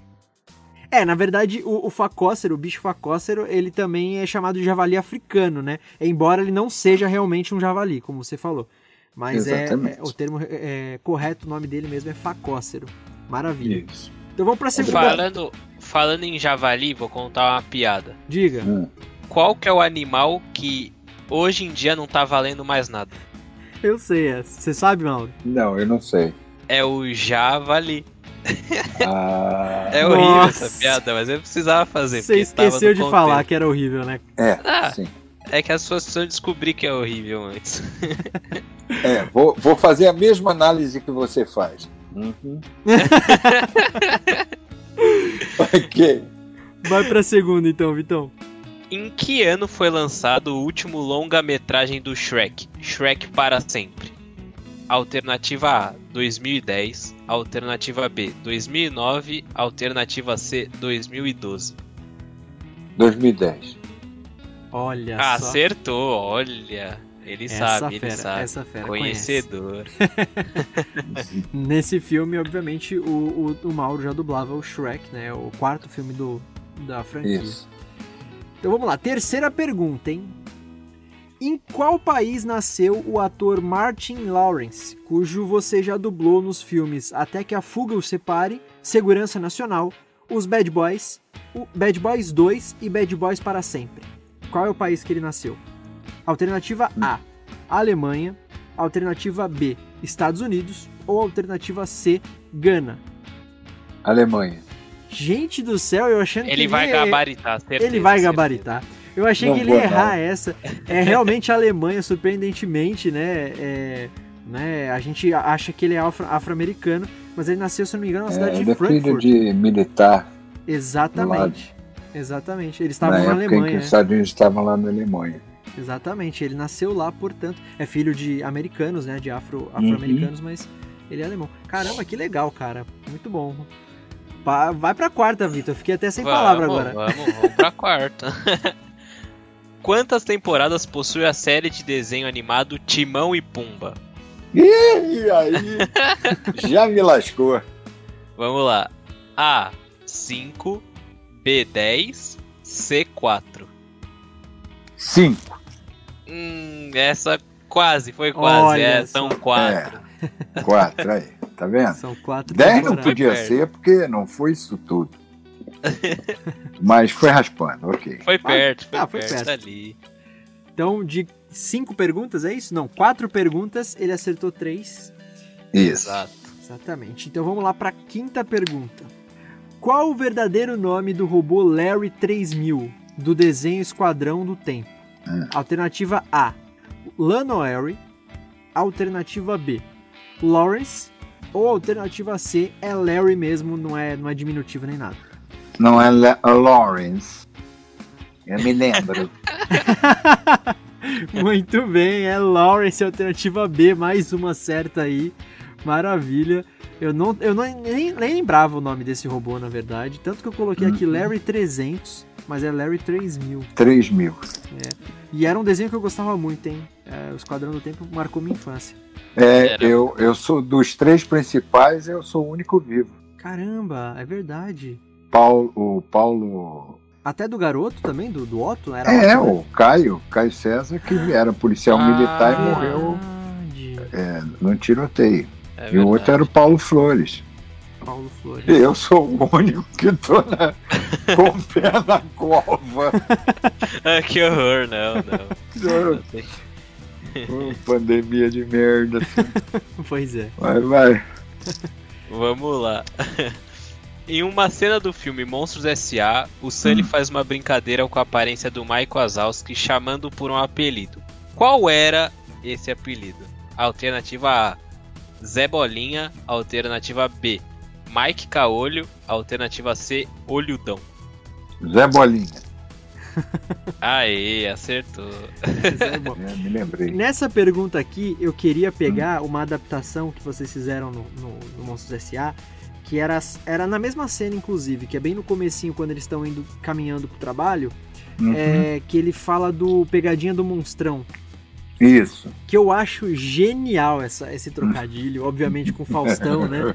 [SPEAKER 1] é, na verdade, o, o facócero, o bicho facócero, ele também é chamado de javali africano, né? Embora ele não seja realmente um javali, como você falou. Mas é,
[SPEAKER 4] Exatamente.
[SPEAKER 1] é- o termo é, correto, o nome dele mesmo é facócero. Maravilha.
[SPEAKER 4] Isso.
[SPEAKER 1] Então vamos pra segunda.
[SPEAKER 2] Falando, falando em javali, vou contar uma piada.
[SPEAKER 1] Diga.
[SPEAKER 4] Hum.
[SPEAKER 2] Qual que é o animal que hoje em dia não tá valendo mais nada?
[SPEAKER 1] Eu sei essa. Você sabe, Mauro?
[SPEAKER 4] Não, eu não sei.
[SPEAKER 2] É o javali. (laughs)
[SPEAKER 4] Ah,
[SPEAKER 2] É horrível
[SPEAKER 1] Nossa.
[SPEAKER 2] essa piada, mas eu precisava fazer.
[SPEAKER 1] Você esqueceu de
[SPEAKER 2] contexto.
[SPEAKER 1] falar que era horrível, né?
[SPEAKER 4] é,
[SPEAKER 2] Ah.
[SPEAKER 4] sim.
[SPEAKER 2] É que as pessoas precisam descobrir que é horrível antes. (laughs)
[SPEAKER 4] É, vou, vou fazer a mesma análise que você faz. Uhum. (laughs) ok.
[SPEAKER 1] Vai pra segunda então, Vitão.
[SPEAKER 2] Em que ano foi lançado o último longa-metragem do Shrek? Shrek para sempre. Alternativa A, 2010. Alternativa B, 2009. Alternativa C, 2012.
[SPEAKER 4] 2010.
[SPEAKER 1] Olha
[SPEAKER 2] Ah,
[SPEAKER 1] só.
[SPEAKER 2] Acertou, olha. Ele
[SPEAKER 1] Essa
[SPEAKER 2] sabe,
[SPEAKER 1] fera,
[SPEAKER 2] ele sabe.
[SPEAKER 1] essa fera conhece.
[SPEAKER 2] Conhecedor. (laughs)
[SPEAKER 1] Nesse filme, obviamente, o, o, o Mauro já dublava o Shrek, né? O quarto filme do, da franquia.
[SPEAKER 4] Isso.
[SPEAKER 1] Então vamos lá, terceira pergunta, hein? Em qual país nasceu o ator Martin Lawrence, cujo você já dublou nos filmes Até que a Fuga o Separe, Segurança Nacional, Os Bad Boys, o Bad Boys 2 e Bad Boys para Sempre? Qual é o país que ele nasceu? Alternativa A, Alemanha. Alternativa B, Estados Unidos. Ou alternativa C, Gana.
[SPEAKER 4] Alemanha.
[SPEAKER 1] Gente do céu, eu achando que
[SPEAKER 2] Ele vai
[SPEAKER 1] ia-
[SPEAKER 2] gabaritar, certeza.
[SPEAKER 1] ele vai gabaritar. Eu achei
[SPEAKER 4] Não
[SPEAKER 1] que ele ia errar
[SPEAKER 4] não.
[SPEAKER 1] essa. É (laughs) realmente a Alemanha, surpreendentemente, né? É, né? A gente acha que ele é afro- afro-americano, mas ele nasceu, se não me engano, na
[SPEAKER 4] É,
[SPEAKER 1] cidade
[SPEAKER 4] ele
[SPEAKER 1] de
[SPEAKER 4] é filho
[SPEAKER 1] Frankfurt.
[SPEAKER 4] de militar,
[SPEAKER 1] Exatamente. Exatamente. Eles
[SPEAKER 4] na
[SPEAKER 1] estavam na,
[SPEAKER 4] época em que
[SPEAKER 1] Alemanha.
[SPEAKER 4] os
[SPEAKER 1] né?
[SPEAKER 4] Estados Unidos estavam lá na Alemanha.
[SPEAKER 1] Exatamente. Ele nasceu lá, portanto, é filho de americanos, né? De afro-
[SPEAKER 4] Uhum.
[SPEAKER 1] afro-americanos, mas ele é alemão. Caramba, que legal, cara. Muito bom. Pa- Vai pra quarta, Vitor. Fiquei até sem
[SPEAKER 2] vamos,
[SPEAKER 1] palavra agora.
[SPEAKER 2] Vamos, vamos pra quarta. (laughs) Quantas temporadas possui a série de desenho animado Timão e Pumba?
[SPEAKER 4] E aí, (laughs) já me lascou.
[SPEAKER 2] Vamos lá. A. 5. B. 10. C. 4.
[SPEAKER 4] Cinco.
[SPEAKER 2] Hum, essa quase, foi quase.
[SPEAKER 1] Olha
[SPEAKER 2] é, são 4.
[SPEAKER 4] Quatro, aí, tá vendo?
[SPEAKER 1] São quatro
[SPEAKER 4] Dez não podia
[SPEAKER 2] perto.
[SPEAKER 4] ser, porque não foi isso tudo. (laughs) Mas foi raspando, ok.
[SPEAKER 2] Foi perto, foi,
[SPEAKER 1] ah, foi
[SPEAKER 2] perto,
[SPEAKER 1] perto.
[SPEAKER 2] ali.
[SPEAKER 1] Então, de cinco perguntas, é isso? Não, quatro perguntas, ele acertou três.
[SPEAKER 4] Isso.
[SPEAKER 2] Exato.
[SPEAKER 1] Exatamente. Então vamos lá pra quinta pergunta. Qual o verdadeiro nome do robô Larry 3000 do desenho Esquadrão do Tempo?
[SPEAKER 4] Hum.
[SPEAKER 1] Alternativa A, Lanoery. Alternativa B, Lawrence. Ou alternativa C, é Larry mesmo, não é, não é diminutivo nem nada.
[SPEAKER 4] Não é Le- a Lawrence. Eu me lembro. (laughs)
[SPEAKER 1] Muito bem, é Lawrence, alternativa B, mais uma certa aí. Maravilha. Eu não, eu não nem, nem lembrava o nome desse robô, na verdade. Tanto que eu coloquei aqui
[SPEAKER 4] Uhum.
[SPEAKER 1] Larry 300, mas é Larry 3000.
[SPEAKER 4] Três mil.
[SPEAKER 1] E era um desenho que eu gostava muito, hein? É, o Esquadrão do Tempo marcou minha infância.
[SPEAKER 4] É,
[SPEAKER 2] Era.
[SPEAKER 4] eu, eu sou dos três principais, eu sou o único vivo.
[SPEAKER 1] Caramba, é verdade.
[SPEAKER 4] Paulo, o Paulo.
[SPEAKER 1] Até do garoto também, do, do Otto? Era
[SPEAKER 4] É,
[SPEAKER 1] Otto, né?
[SPEAKER 4] o Caio, Caio César, que era policial
[SPEAKER 2] Ah.
[SPEAKER 4] militar e morreu
[SPEAKER 1] Verdade.
[SPEAKER 4] é, no tiroteio.
[SPEAKER 2] É
[SPEAKER 4] e o outro era o Paulo Flores.
[SPEAKER 1] Paulo Flores.
[SPEAKER 4] E eu sou o único que tô na, (laughs) com o pé na cova.
[SPEAKER 2] Ah, que horror, não, não.
[SPEAKER 4] Ô, pandemia de merda. (laughs)
[SPEAKER 1] Pois é.
[SPEAKER 4] Vai, vai.
[SPEAKER 2] Vamos lá. (laughs) Em uma cena do filme Monstros S.A., o Sully
[SPEAKER 4] Hum.
[SPEAKER 2] faz uma brincadeira com a aparência do Mike Wazowski, chamando por um apelido. Qual era esse apelido? Alternativa A: Zé Bolinha. Alternativa B: Mike Caolho. Alternativa C: Olhudão.
[SPEAKER 4] Zé Bolinha. (laughs)
[SPEAKER 2] Aê, acertou.
[SPEAKER 1] É. (laughs)
[SPEAKER 4] É, me lembrei.
[SPEAKER 1] Nessa pergunta aqui, eu queria pegar uma adaptação que vocês fizeram no, no, no Monstros S.A., que era, era na mesma cena, inclusive, que é bem no comecinho, quando eles estão indo caminhando pro trabalho,
[SPEAKER 4] Uhum.
[SPEAKER 1] é, que ele fala do Pegadinha do Monstrão,
[SPEAKER 4] Isso.
[SPEAKER 1] que eu acho genial essa, esse trocadilho, (laughs) obviamente com o Faustão, né?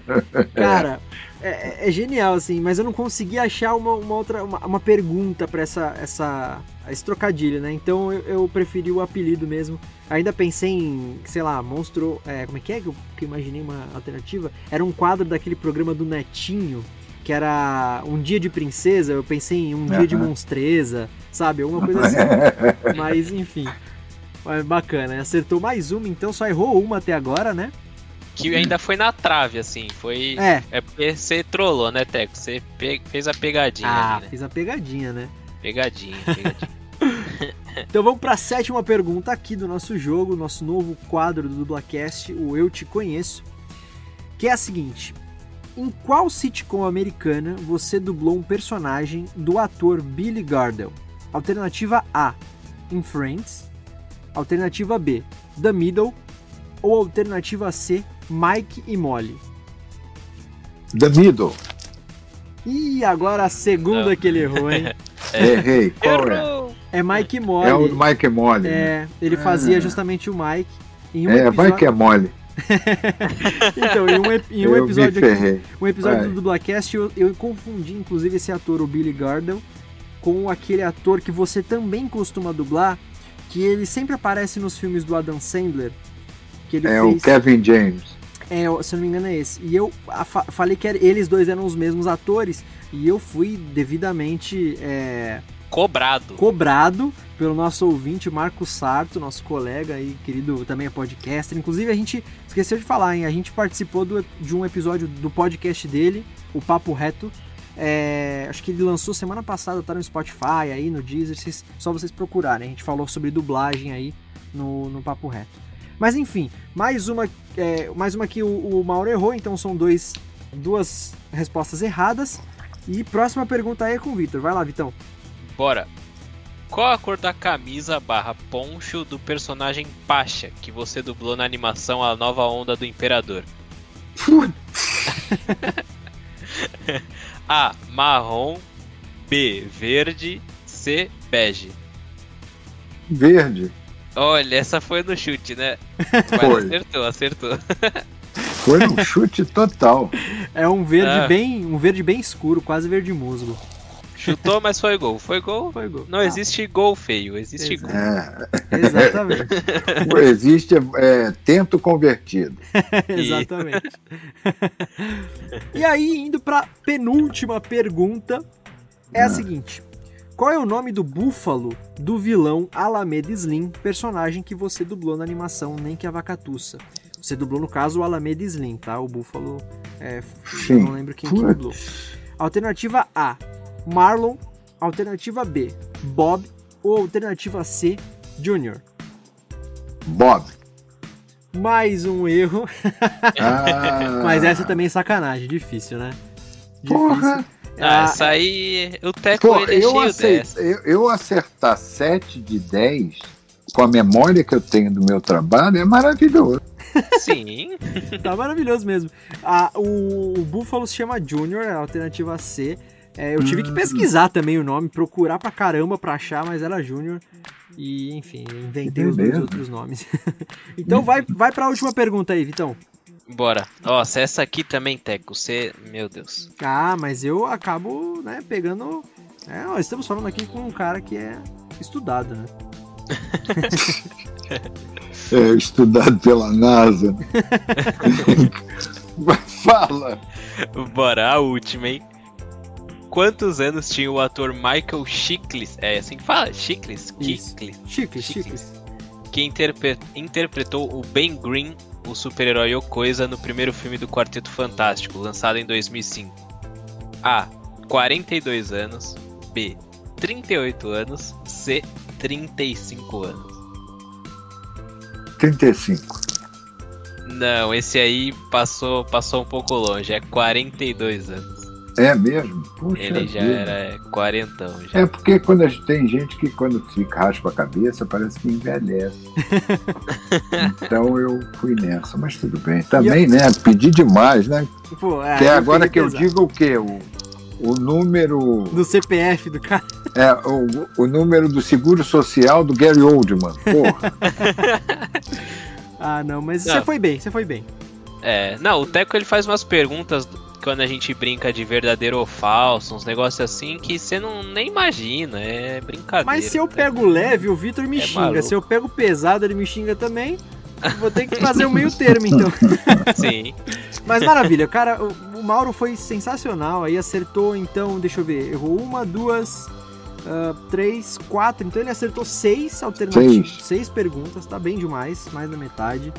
[SPEAKER 1] Cara, é, é genial, assim, mas eu não consegui achar uma, uma outra, uma, uma pergunta pra essa, essa, esse trocadilho, né? Então eu, eu preferi o apelido mesmo. Ainda pensei em, sei lá, monstro. é, como é que é que eu, que eu imaginei uma alternativa? Era um quadro daquele programa do Netinho, que era Um Dia de Princesa. Eu pensei em Um Dia de. Monstreza, sabe? Alguma coisa (laughs) assim. Mas enfim. Mas bacana, acertou mais uma, então só errou uma até agora, né?
[SPEAKER 2] Que ainda foi na trave, assim. Foi.
[SPEAKER 1] É.
[SPEAKER 2] É porque você trollou, né, Teco? Você pe- fez a pegadinha
[SPEAKER 1] Ah,
[SPEAKER 2] ali, né?
[SPEAKER 1] fiz a pegadinha, né?
[SPEAKER 2] Pegadinha, (laughs) pegadinha. (laughs)
[SPEAKER 1] Então vamos para a sétima pergunta aqui do nosso jogo, nosso novo quadro do Dublacast, o Eu Te Conheço, que é a seguinte: Em qual sitcom americana você dublou um personagem do ator Billy Gardell? Alternativa A: em Friends. Alternativa B: The Middle. Ou alternativa C: Mike e Molly.
[SPEAKER 4] The Middle.
[SPEAKER 1] E agora a segunda
[SPEAKER 2] Não.
[SPEAKER 1] que ele errou, hein? (laughs)
[SPEAKER 4] Errei. Qual é?
[SPEAKER 1] É Mike e Molly.
[SPEAKER 4] É o Mike Mole. né?
[SPEAKER 1] É, ele fazia
[SPEAKER 4] Ah.
[SPEAKER 1] justamente o Mike. Em um
[SPEAKER 4] É,
[SPEAKER 1] episódio...
[SPEAKER 4] Mike é mole. (laughs)
[SPEAKER 1] Então, em um, em um episódio, aqui, um episódio
[SPEAKER 4] Vai.
[SPEAKER 1] do Dublacast, eu, eu confundi, inclusive, esse ator, o Billy Gardell, com aquele ator que você também costuma dublar, que ele sempre aparece nos filmes do Adam Sandler. Que ele
[SPEAKER 4] É
[SPEAKER 1] fez.
[SPEAKER 4] o Kevin James.
[SPEAKER 1] É, se eu não me engano é esse. E eu falei que eles dois eram os mesmos atores, e eu fui devidamente é,
[SPEAKER 2] Cobrado.
[SPEAKER 1] cobrado pelo nosso ouvinte Marco Sarto, nosso colega aí, querido, também é podcaster. Inclusive, a gente esqueceu de falar, hein? A gente participou do- de um episódio do podcast dele, o Papo Reto. É, acho que ele lançou semana passada, tá no Spotify, aí no Deezer, vocês- só vocês procurarem. A gente falou sobre dublagem aí no, no Papo Reto. Mas enfim, mais uma, é, mais uma que o, o Mauro errou, então são dois, duas respostas erradas. E próxima pergunta aí é com o Vitor. Vai lá, Vitão.
[SPEAKER 2] Bora. Qual a cor da camisa barra poncho do personagem Pacha que você dublou na animação A Nova Onda do Imperador? (laughs) A. Marrom. B. Verde. C. Bege.
[SPEAKER 4] Verde.
[SPEAKER 2] Olha, essa foi no chute, né? (laughs) Mas
[SPEAKER 4] Foi.
[SPEAKER 2] acertou, acertou. (laughs)
[SPEAKER 4] Foi um chute total.
[SPEAKER 1] É um verde
[SPEAKER 2] Ah.
[SPEAKER 1] bem, um verde bem escuro, quase verde musgo.
[SPEAKER 2] Chutou, mas foi gol. Foi gol.
[SPEAKER 1] Foi gol.
[SPEAKER 2] Não
[SPEAKER 1] Ah,
[SPEAKER 2] existe gol feio, existe
[SPEAKER 1] Exato.
[SPEAKER 2] gol.
[SPEAKER 4] É,
[SPEAKER 1] Exatamente. (laughs)
[SPEAKER 4] existe é, tento convertido. (laughs)
[SPEAKER 1] Exatamente. e aí, indo pra penúltima pergunta, é a
[SPEAKER 4] Ah.
[SPEAKER 1] seguinte: Qual é o nome do búfalo do vilão Alameda Slim, personagem que você dublou na animação Nem que a Vacatuça? Você dublou, no caso, o Alameda Slim, tá? O búfalo. É, eu não lembro quem que dublou. Alternativa A: Marlon. Alternativa B: Bob. Ou alternativa C: Junior.
[SPEAKER 4] Bob.
[SPEAKER 1] Mais um erro. (laughs)
[SPEAKER 4] Ah,
[SPEAKER 1] Mas essa também é sacanagem, difícil, né?
[SPEAKER 4] Porra!
[SPEAKER 2] Ah,
[SPEAKER 1] Ah,
[SPEAKER 2] essa aí. O Teco
[SPEAKER 4] Pô,
[SPEAKER 2] ele é
[SPEAKER 4] eu,
[SPEAKER 2] cheio
[SPEAKER 4] acei-
[SPEAKER 2] dessa.
[SPEAKER 4] eu, eu acertar 7 de 10 com a memória que eu tenho do meu trabalho é maravilhoso. (laughs)
[SPEAKER 2] Sim.
[SPEAKER 1] Tá maravilhoso mesmo. Ah, o, o Búfalo se chama Junior, é a alternativa C. É, eu tive que
[SPEAKER 4] Hum.
[SPEAKER 1] pesquisar também o nome, procurar pra caramba pra achar, mas era Junior. E, enfim, inventei os dois
[SPEAKER 4] beleza.
[SPEAKER 1] outros nomes. (laughs) então vai, vai pra última pergunta aí, Vitão.
[SPEAKER 2] Bora. Nossa, essa aqui também, Teco. Você. Meu Deus.
[SPEAKER 1] Ah, mas eu acabo, né, pegando. É, nós estamos falando aqui com um cara que é estudado, né? (laughs)
[SPEAKER 4] É, estudado pela NASA. (laughs) Fala!
[SPEAKER 2] Bora, a última, hein? Quantos anos tinha o ator Michael Chiklis? É assim que fala? Chiklis? Chiklis.
[SPEAKER 1] Chicles,
[SPEAKER 2] Chicles.
[SPEAKER 1] chicles.
[SPEAKER 2] Que interpre- interpretou o Ben Green, o super-herói Ocoisa, no primeiro filme do Quarteto Fantástico, lançado em 2005. A. 42 anos. B. 38 anos. C. 35 anos.
[SPEAKER 4] 35.
[SPEAKER 2] Não, esse aí passou, passou um pouco longe. É 42 anos.
[SPEAKER 4] É mesmo? Puxa
[SPEAKER 2] Ele já
[SPEAKER 4] vida.
[SPEAKER 2] era quarentão. Já.
[SPEAKER 4] É porque quando a gente, tem gente que quando fica raspa a cabeça parece que envelhece. (laughs) então eu fui nessa, mas tudo bem. Também, né? Pedi demais, né?
[SPEAKER 1] Pô, é,
[SPEAKER 4] Até
[SPEAKER 1] eu
[SPEAKER 4] agora que eu digo o quê? O, o número.
[SPEAKER 1] Do CPF do cara.
[SPEAKER 4] É, o, o número do seguro social do Gary Oldman. Porra. (laughs)
[SPEAKER 1] Ah, não, mas
[SPEAKER 2] Não.
[SPEAKER 1] você foi bem, você foi bem.
[SPEAKER 2] É, não, o Teco ele faz umas perguntas quando a gente brinca de verdadeiro ou falso, uns negócios assim que você não nem imagina, é brincadeira.
[SPEAKER 1] Mas se eu
[SPEAKER 2] Teco.
[SPEAKER 1] pego leve, o Vitor me
[SPEAKER 2] É
[SPEAKER 1] xinga.
[SPEAKER 2] maluco.
[SPEAKER 1] Se eu pego pesado, ele me xinga também. (laughs) Vou ter que fazer o meio termo, então. (laughs)
[SPEAKER 2] Sim.
[SPEAKER 1] Mas maravilha, cara, o, o Mauro foi sensacional. Aí acertou, então, deixa eu ver, errou uma, duas, ah, três, quatro. Então ele acertou seis alternativas.
[SPEAKER 4] Seis.
[SPEAKER 1] Seis perguntas, tá bem demais, mais da metade.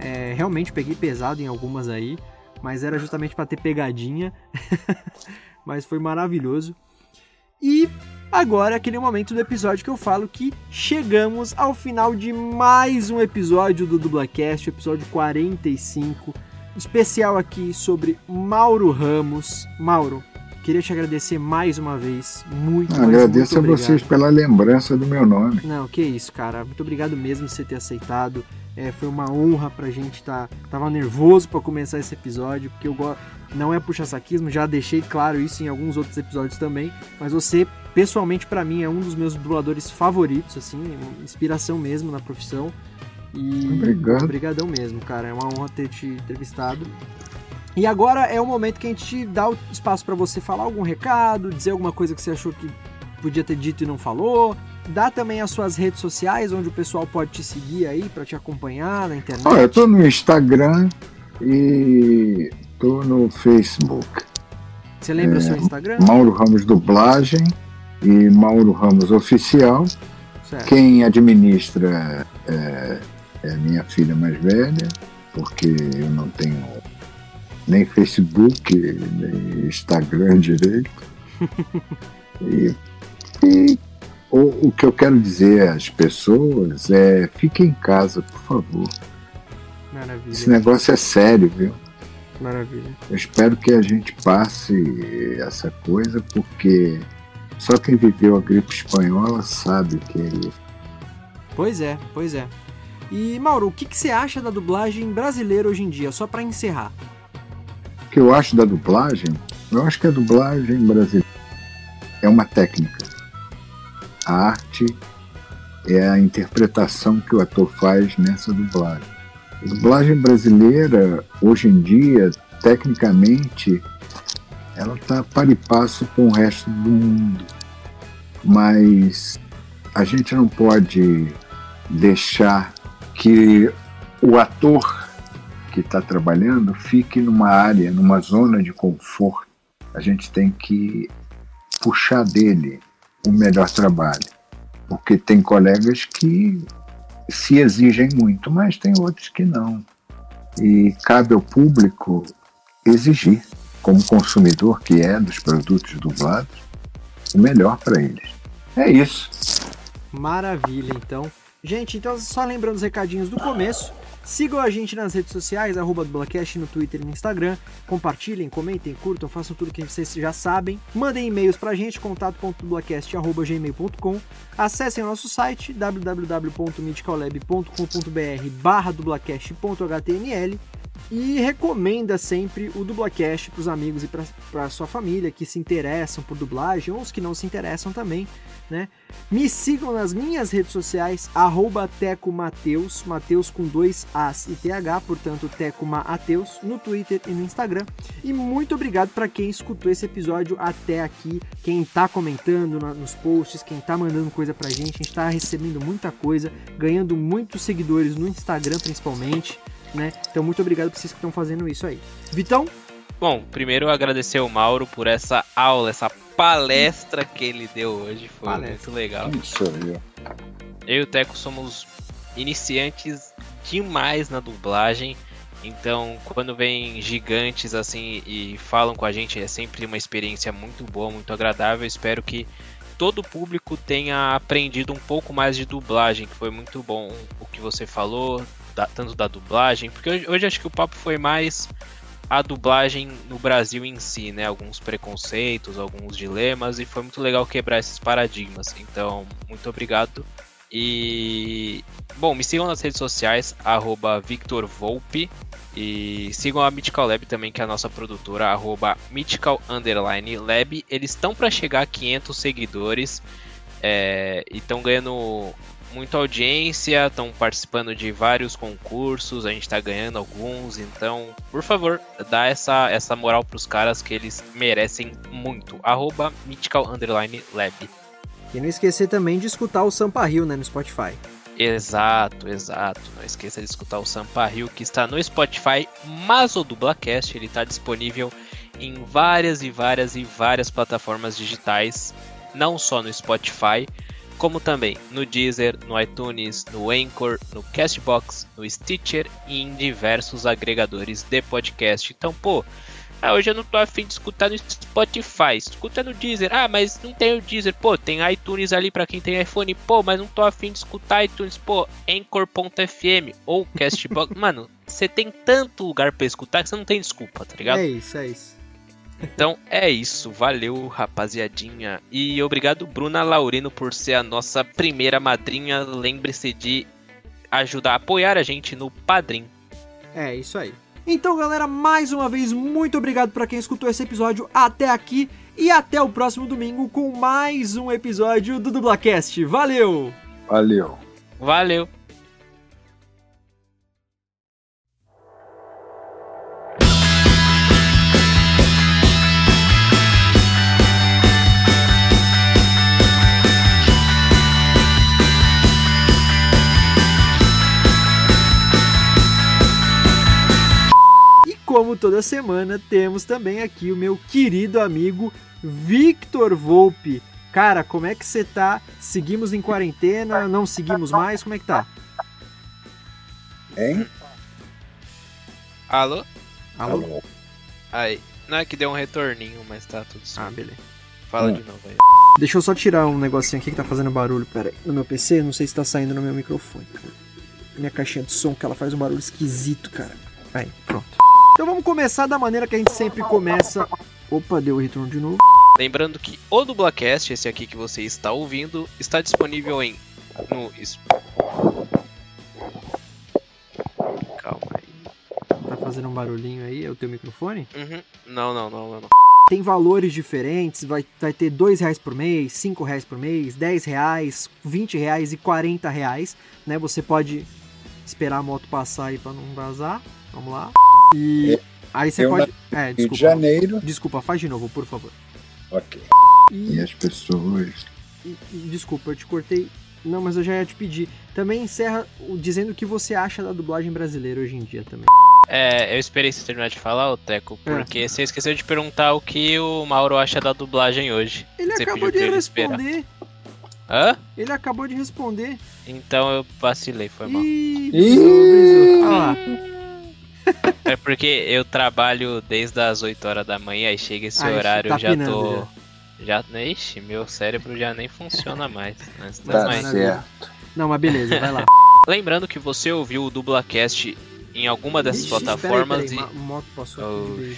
[SPEAKER 1] É, realmente peguei pesado em algumas aí, mas era justamente pra ter pegadinha. (laughs) mas foi maravilhoso. E agora aquele momento do episódio que eu falo que chegamos ao final de mais um episódio do Dublacast, episódio 45 especial aqui sobre Mauro Ramos. Mauro, queria te agradecer mais uma vez. Muito,
[SPEAKER 4] Agradeço
[SPEAKER 1] muito
[SPEAKER 4] a
[SPEAKER 1] obrigado.
[SPEAKER 4] vocês pela lembrança do meu nome.
[SPEAKER 1] Não, que isso, cara. Muito obrigado mesmo por você ter aceitado. É, foi uma honra pra gente tá. Tava nervoso pra começar esse episódio, porque eu gosto. Não é puxa-saquismo, já deixei claro isso em alguns outros episódios também. Mas você, pessoalmente, pra mim, é um dos meus dubladores favoritos, assim, inspiração mesmo na profissão. E
[SPEAKER 4] Obrigado.
[SPEAKER 1] obrigadão mesmo, cara. É uma honra ter te entrevistado. E agora é o momento que a gente dá o espaço pra você falar algum recado, dizer alguma coisa que você achou que podia ter dito e não falou. Dá também as suas redes sociais, onde o pessoal pode te seguir aí pra te acompanhar na internet.
[SPEAKER 4] Olha, eu tô no Instagram e tô no Facebook.
[SPEAKER 1] Você lembra o
[SPEAKER 4] é,
[SPEAKER 1] seu Instagram?
[SPEAKER 4] Mauro Ramos Dublagem e Mauro Ramos Oficial.
[SPEAKER 1] Certo.
[SPEAKER 4] Quem administra é, é minha filha mais velha, porque eu não tenho nem Facebook, nem Instagram direito. (laughs) E, e o, o que eu quero dizer às pessoas é fiquem em casa, por favor.
[SPEAKER 1] Maravilha.
[SPEAKER 4] Esse negócio é sério, viu?
[SPEAKER 1] Maravilha.
[SPEAKER 4] Eu espero que a gente passe essa coisa, porque só quem viveu a gripe espanhola sabe o que é isso.
[SPEAKER 1] Pois é, pois é. E Mauro, o que, que você acha da dublagem brasileira hoje em dia? Só pra encerrar.
[SPEAKER 4] Que eu acho da dublagem? Eu acho que a dublagem brasileira é uma técnica. A arte é a interpretação que o ator faz nessa dublagem. A dublagem brasileira, hoje em dia, tecnicamente, ela está e passo com o resto do mundo. Mas a gente não pode deixar que o ator que está trabalhando fique numa área, numa zona de conforto. A gente tem que puxar dele o melhor trabalho, porque tem colegas que se exigem muito, mas tem outros que não. E cabe ao público exigir, como consumidor que é dos produtos dublados, o melhor para eles. É isso.
[SPEAKER 1] Maravilha, então. Gente, então só lembrando os recadinhos do começo. Sigam a gente nas redes sociais, arroba Dublacast no Twitter e no Instagram. Compartilhem, comentem, curtam, façam tudo que vocês já sabem. Mandem e-mails pra gente, contato.dublacast.gmail.com Acessem o nosso site, www.mythicallab.com.br barra dublacast.html e recomenda sempre o Dublacast para os amigos e para sua família que se interessam por dublagem ou os que não se interessam também, né? Me sigam nas minhas redes sociais, arroba Teco Mateus, com dois As e TH, portanto Teco Mateus, no Twitter e no Instagram. E muito obrigado para quem escutou esse episódio até aqui, quem tá comentando nos posts, quem tá mandando coisa pra gente, a gente tá recebendo muita coisa, ganhando muitos seguidores no Instagram principalmente né? Então, muito obrigado pra vocês que estão fazendo isso aí. Vitão?
[SPEAKER 2] Bom, primeiro agradecer o Mauro por essa aula, essa palestra que ele deu hoje. Foi palestra. muito legal.
[SPEAKER 4] Isso aí.
[SPEAKER 2] Eu e o Teco somos iniciantes demais na dublagem. Então, quando vem gigantes assim e falam com a gente, é sempre uma experiência muito boa, muito agradável. Espero que todo o público tenha aprendido um pouco mais de dublagem, que foi muito bom o que você falou, da, tanto da dublagem, porque hoje, hoje, acho que o papo foi mais a dublagem no Brasil em si, né? Alguns preconceitos, alguns dilemas, e foi muito legal quebrar esses paradigmas. Então, muito obrigado. E bom, me sigam nas redes sociais, arroba Victor Volpe. E sigam a Mythical Lab também, que é a nossa produtora, arroba Mythical Underline Lab. Eles estão para chegar a 500 seguidores é, e estão ganhando muita audiência, estão participando de vários concursos, a gente está ganhando alguns, então, por favor, dá essa, essa moral pros caras que eles merecem muito. Arroba Mythical Underline Lab.
[SPEAKER 1] E não esquecer também de escutar o Sampa Rio, né, no Spotify.
[SPEAKER 2] Exato, exato. Não esqueça de escutar o Sampa Rio, que está no Spotify, mas o Dublacast ele está disponível em várias e várias e várias plataformas digitais, não só no Spotify, como também no Deezer, no iTunes, no Anchor, no Castbox, no Stitcher e em diversos agregadores de podcast. Então, pô, ah, hoje eu não tô afim de escutar no Spotify, escuta no Deezer. Ah, mas não tem o Deezer. Pô, tem iTunes ali para quem tem iPhone. Pô, mas não tô afim de escutar iTunes. Pô, Anchor.fm ou Castbox. (laughs) Mano, você tem tanto lugar para escutar que você não tem desculpa, tá ligado?
[SPEAKER 1] É isso, é isso.
[SPEAKER 2] Então é isso, valeu rapaziadinha. E obrigado Bruna Laurino por ser a nossa primeira madrinha. Lembre-se de ajudar a apoiar a gente no Padrim.
[SPEAKER 1] É isso aí. Então galera, mais uma vez muito obrigado para quem escutou esse episódio até aqui e até o próximo domingo com mais um episódio do Dublacast. Valeu!
[SPEAKER 4] Valeu.
[SPEAKER 2] Valeu.
[SPEAKER 1] Como toda semana, temos também aqui o meu querido amigo Victor Volpe. Cara, como é que você tá? Seguimos em quarentena? Não seguimos mais? Como é que tá?
[SPEAKER 4] Hein?
[SPEAKER 2] Alô?
[SPEAKER 1] Alô?
[SPEAKER 4] Alô?
[SPEAKER 2] Aí. Não é que deu um retorninho, mas tá tudo certo.
[SPEAKER 1] Ah, beleza.
[SPEAKER 2] Fala
[SPEAKER 4] Hum.
[SPEAKER 2] de novo aí.
[SPEAKER 1] Deixa eu só tirar um negocinho aqui que tá fazendo barulho, pera aí. No meu PC, não sei se tá saindo no meu microfone. minha caixinha de som, que ela faz um barulho esquisito, cara. Aí, pronto. Então vamos começar da maneira que a gente sempre começa. Opa, deu o retorno de novo.
[SPEAKER 2] Lembrando que o Dublacast, esse aqui que você está ouvindo, está disponível em. No. Calma aí.
[SPEAKER 1] Tá fazendo um barulhinho aí, é o teu microfone?
[SPEAKER 2] Uhum. Não, não, não, não.
[SPEAKER 1] Tem valores diferentes, vai, vai ter dois reais por mês, cinco reais por mês, 10 reais, 20 reais e 40 reais, né? Você pode esperar a moto passar aí pra não vazar. Vamos lá. E aí você
[SPEAKER 4] eu
[SPEAKER 1] pode. É,
[SPEAKER 4] Rio de
[SPEAKER 1] desculpa.
[SPEAKER 4] Janeiro.
[SPEAKER 1] Desculpa, faz de novo, por favor.
[SPEAKER 4] Ok.
[SPEAKER 1] E,
[SPEAKER 4] E as pessoas.
[SPEAKER 1] e- e- desculpa, eu te cortei. Não, mas eu já ia te pedir. Também encerra dizendo o que você acha da dublagem brasileira hoje em dia também.
[SPEAKER 2] É, eu esperei você terminar de falar, ô Teco, porque você esqueceu de perguntar o que o Mauro acha da dublagem hoje.
[SPEAKER 1] Ele
[SPEAKER 2] Você
[SPEAKER 1] acabou de
[SPEAKER 2] esperar.
[SPEAKER 1] responder.
[SPEAKER 2] Hã?
[SPEAKER 1] Ele acabou de responder.
[SPEAKER 2] Então eu vacilei, foi mal.
[SPEAKER 1] Ih,
[SPEAKER 4] Ih!
[SPEAKER 1] lá. (laughs)
[SPEAKER 2] É porque eu trabalho desde as 8 horas da manhã e chega esse
[SPEAKER 1] Ah,
[SPEAKER 2] horário
[SPEAKER 1] tá
[SPEAKER 2] eu já
[SPEAKER 1] pinando
[SPEAKER 2] tô. Já, ixi, meu cérebro já nem funciona mais. Mas,
[SPEAKER 4] Tá
[SPEAKER 2] mas-
[SPEAKER 4] certo.
[SPEAKER 1] Não, mas beleza, vai lá. (laughs)
[SPEAKER 2] Lembrando que você ouviu o Dublacast em alguma dessas
[SPEAKER 1] Ixi,
[SPEAKER 2] plataformas
[SPEAKER 1] peraí, peraí,
[SPEAKER 2] e.
[SPEAKER 1] moto passou aqui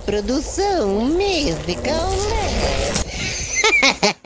[SPEAKER 5] produção musical. (laughs)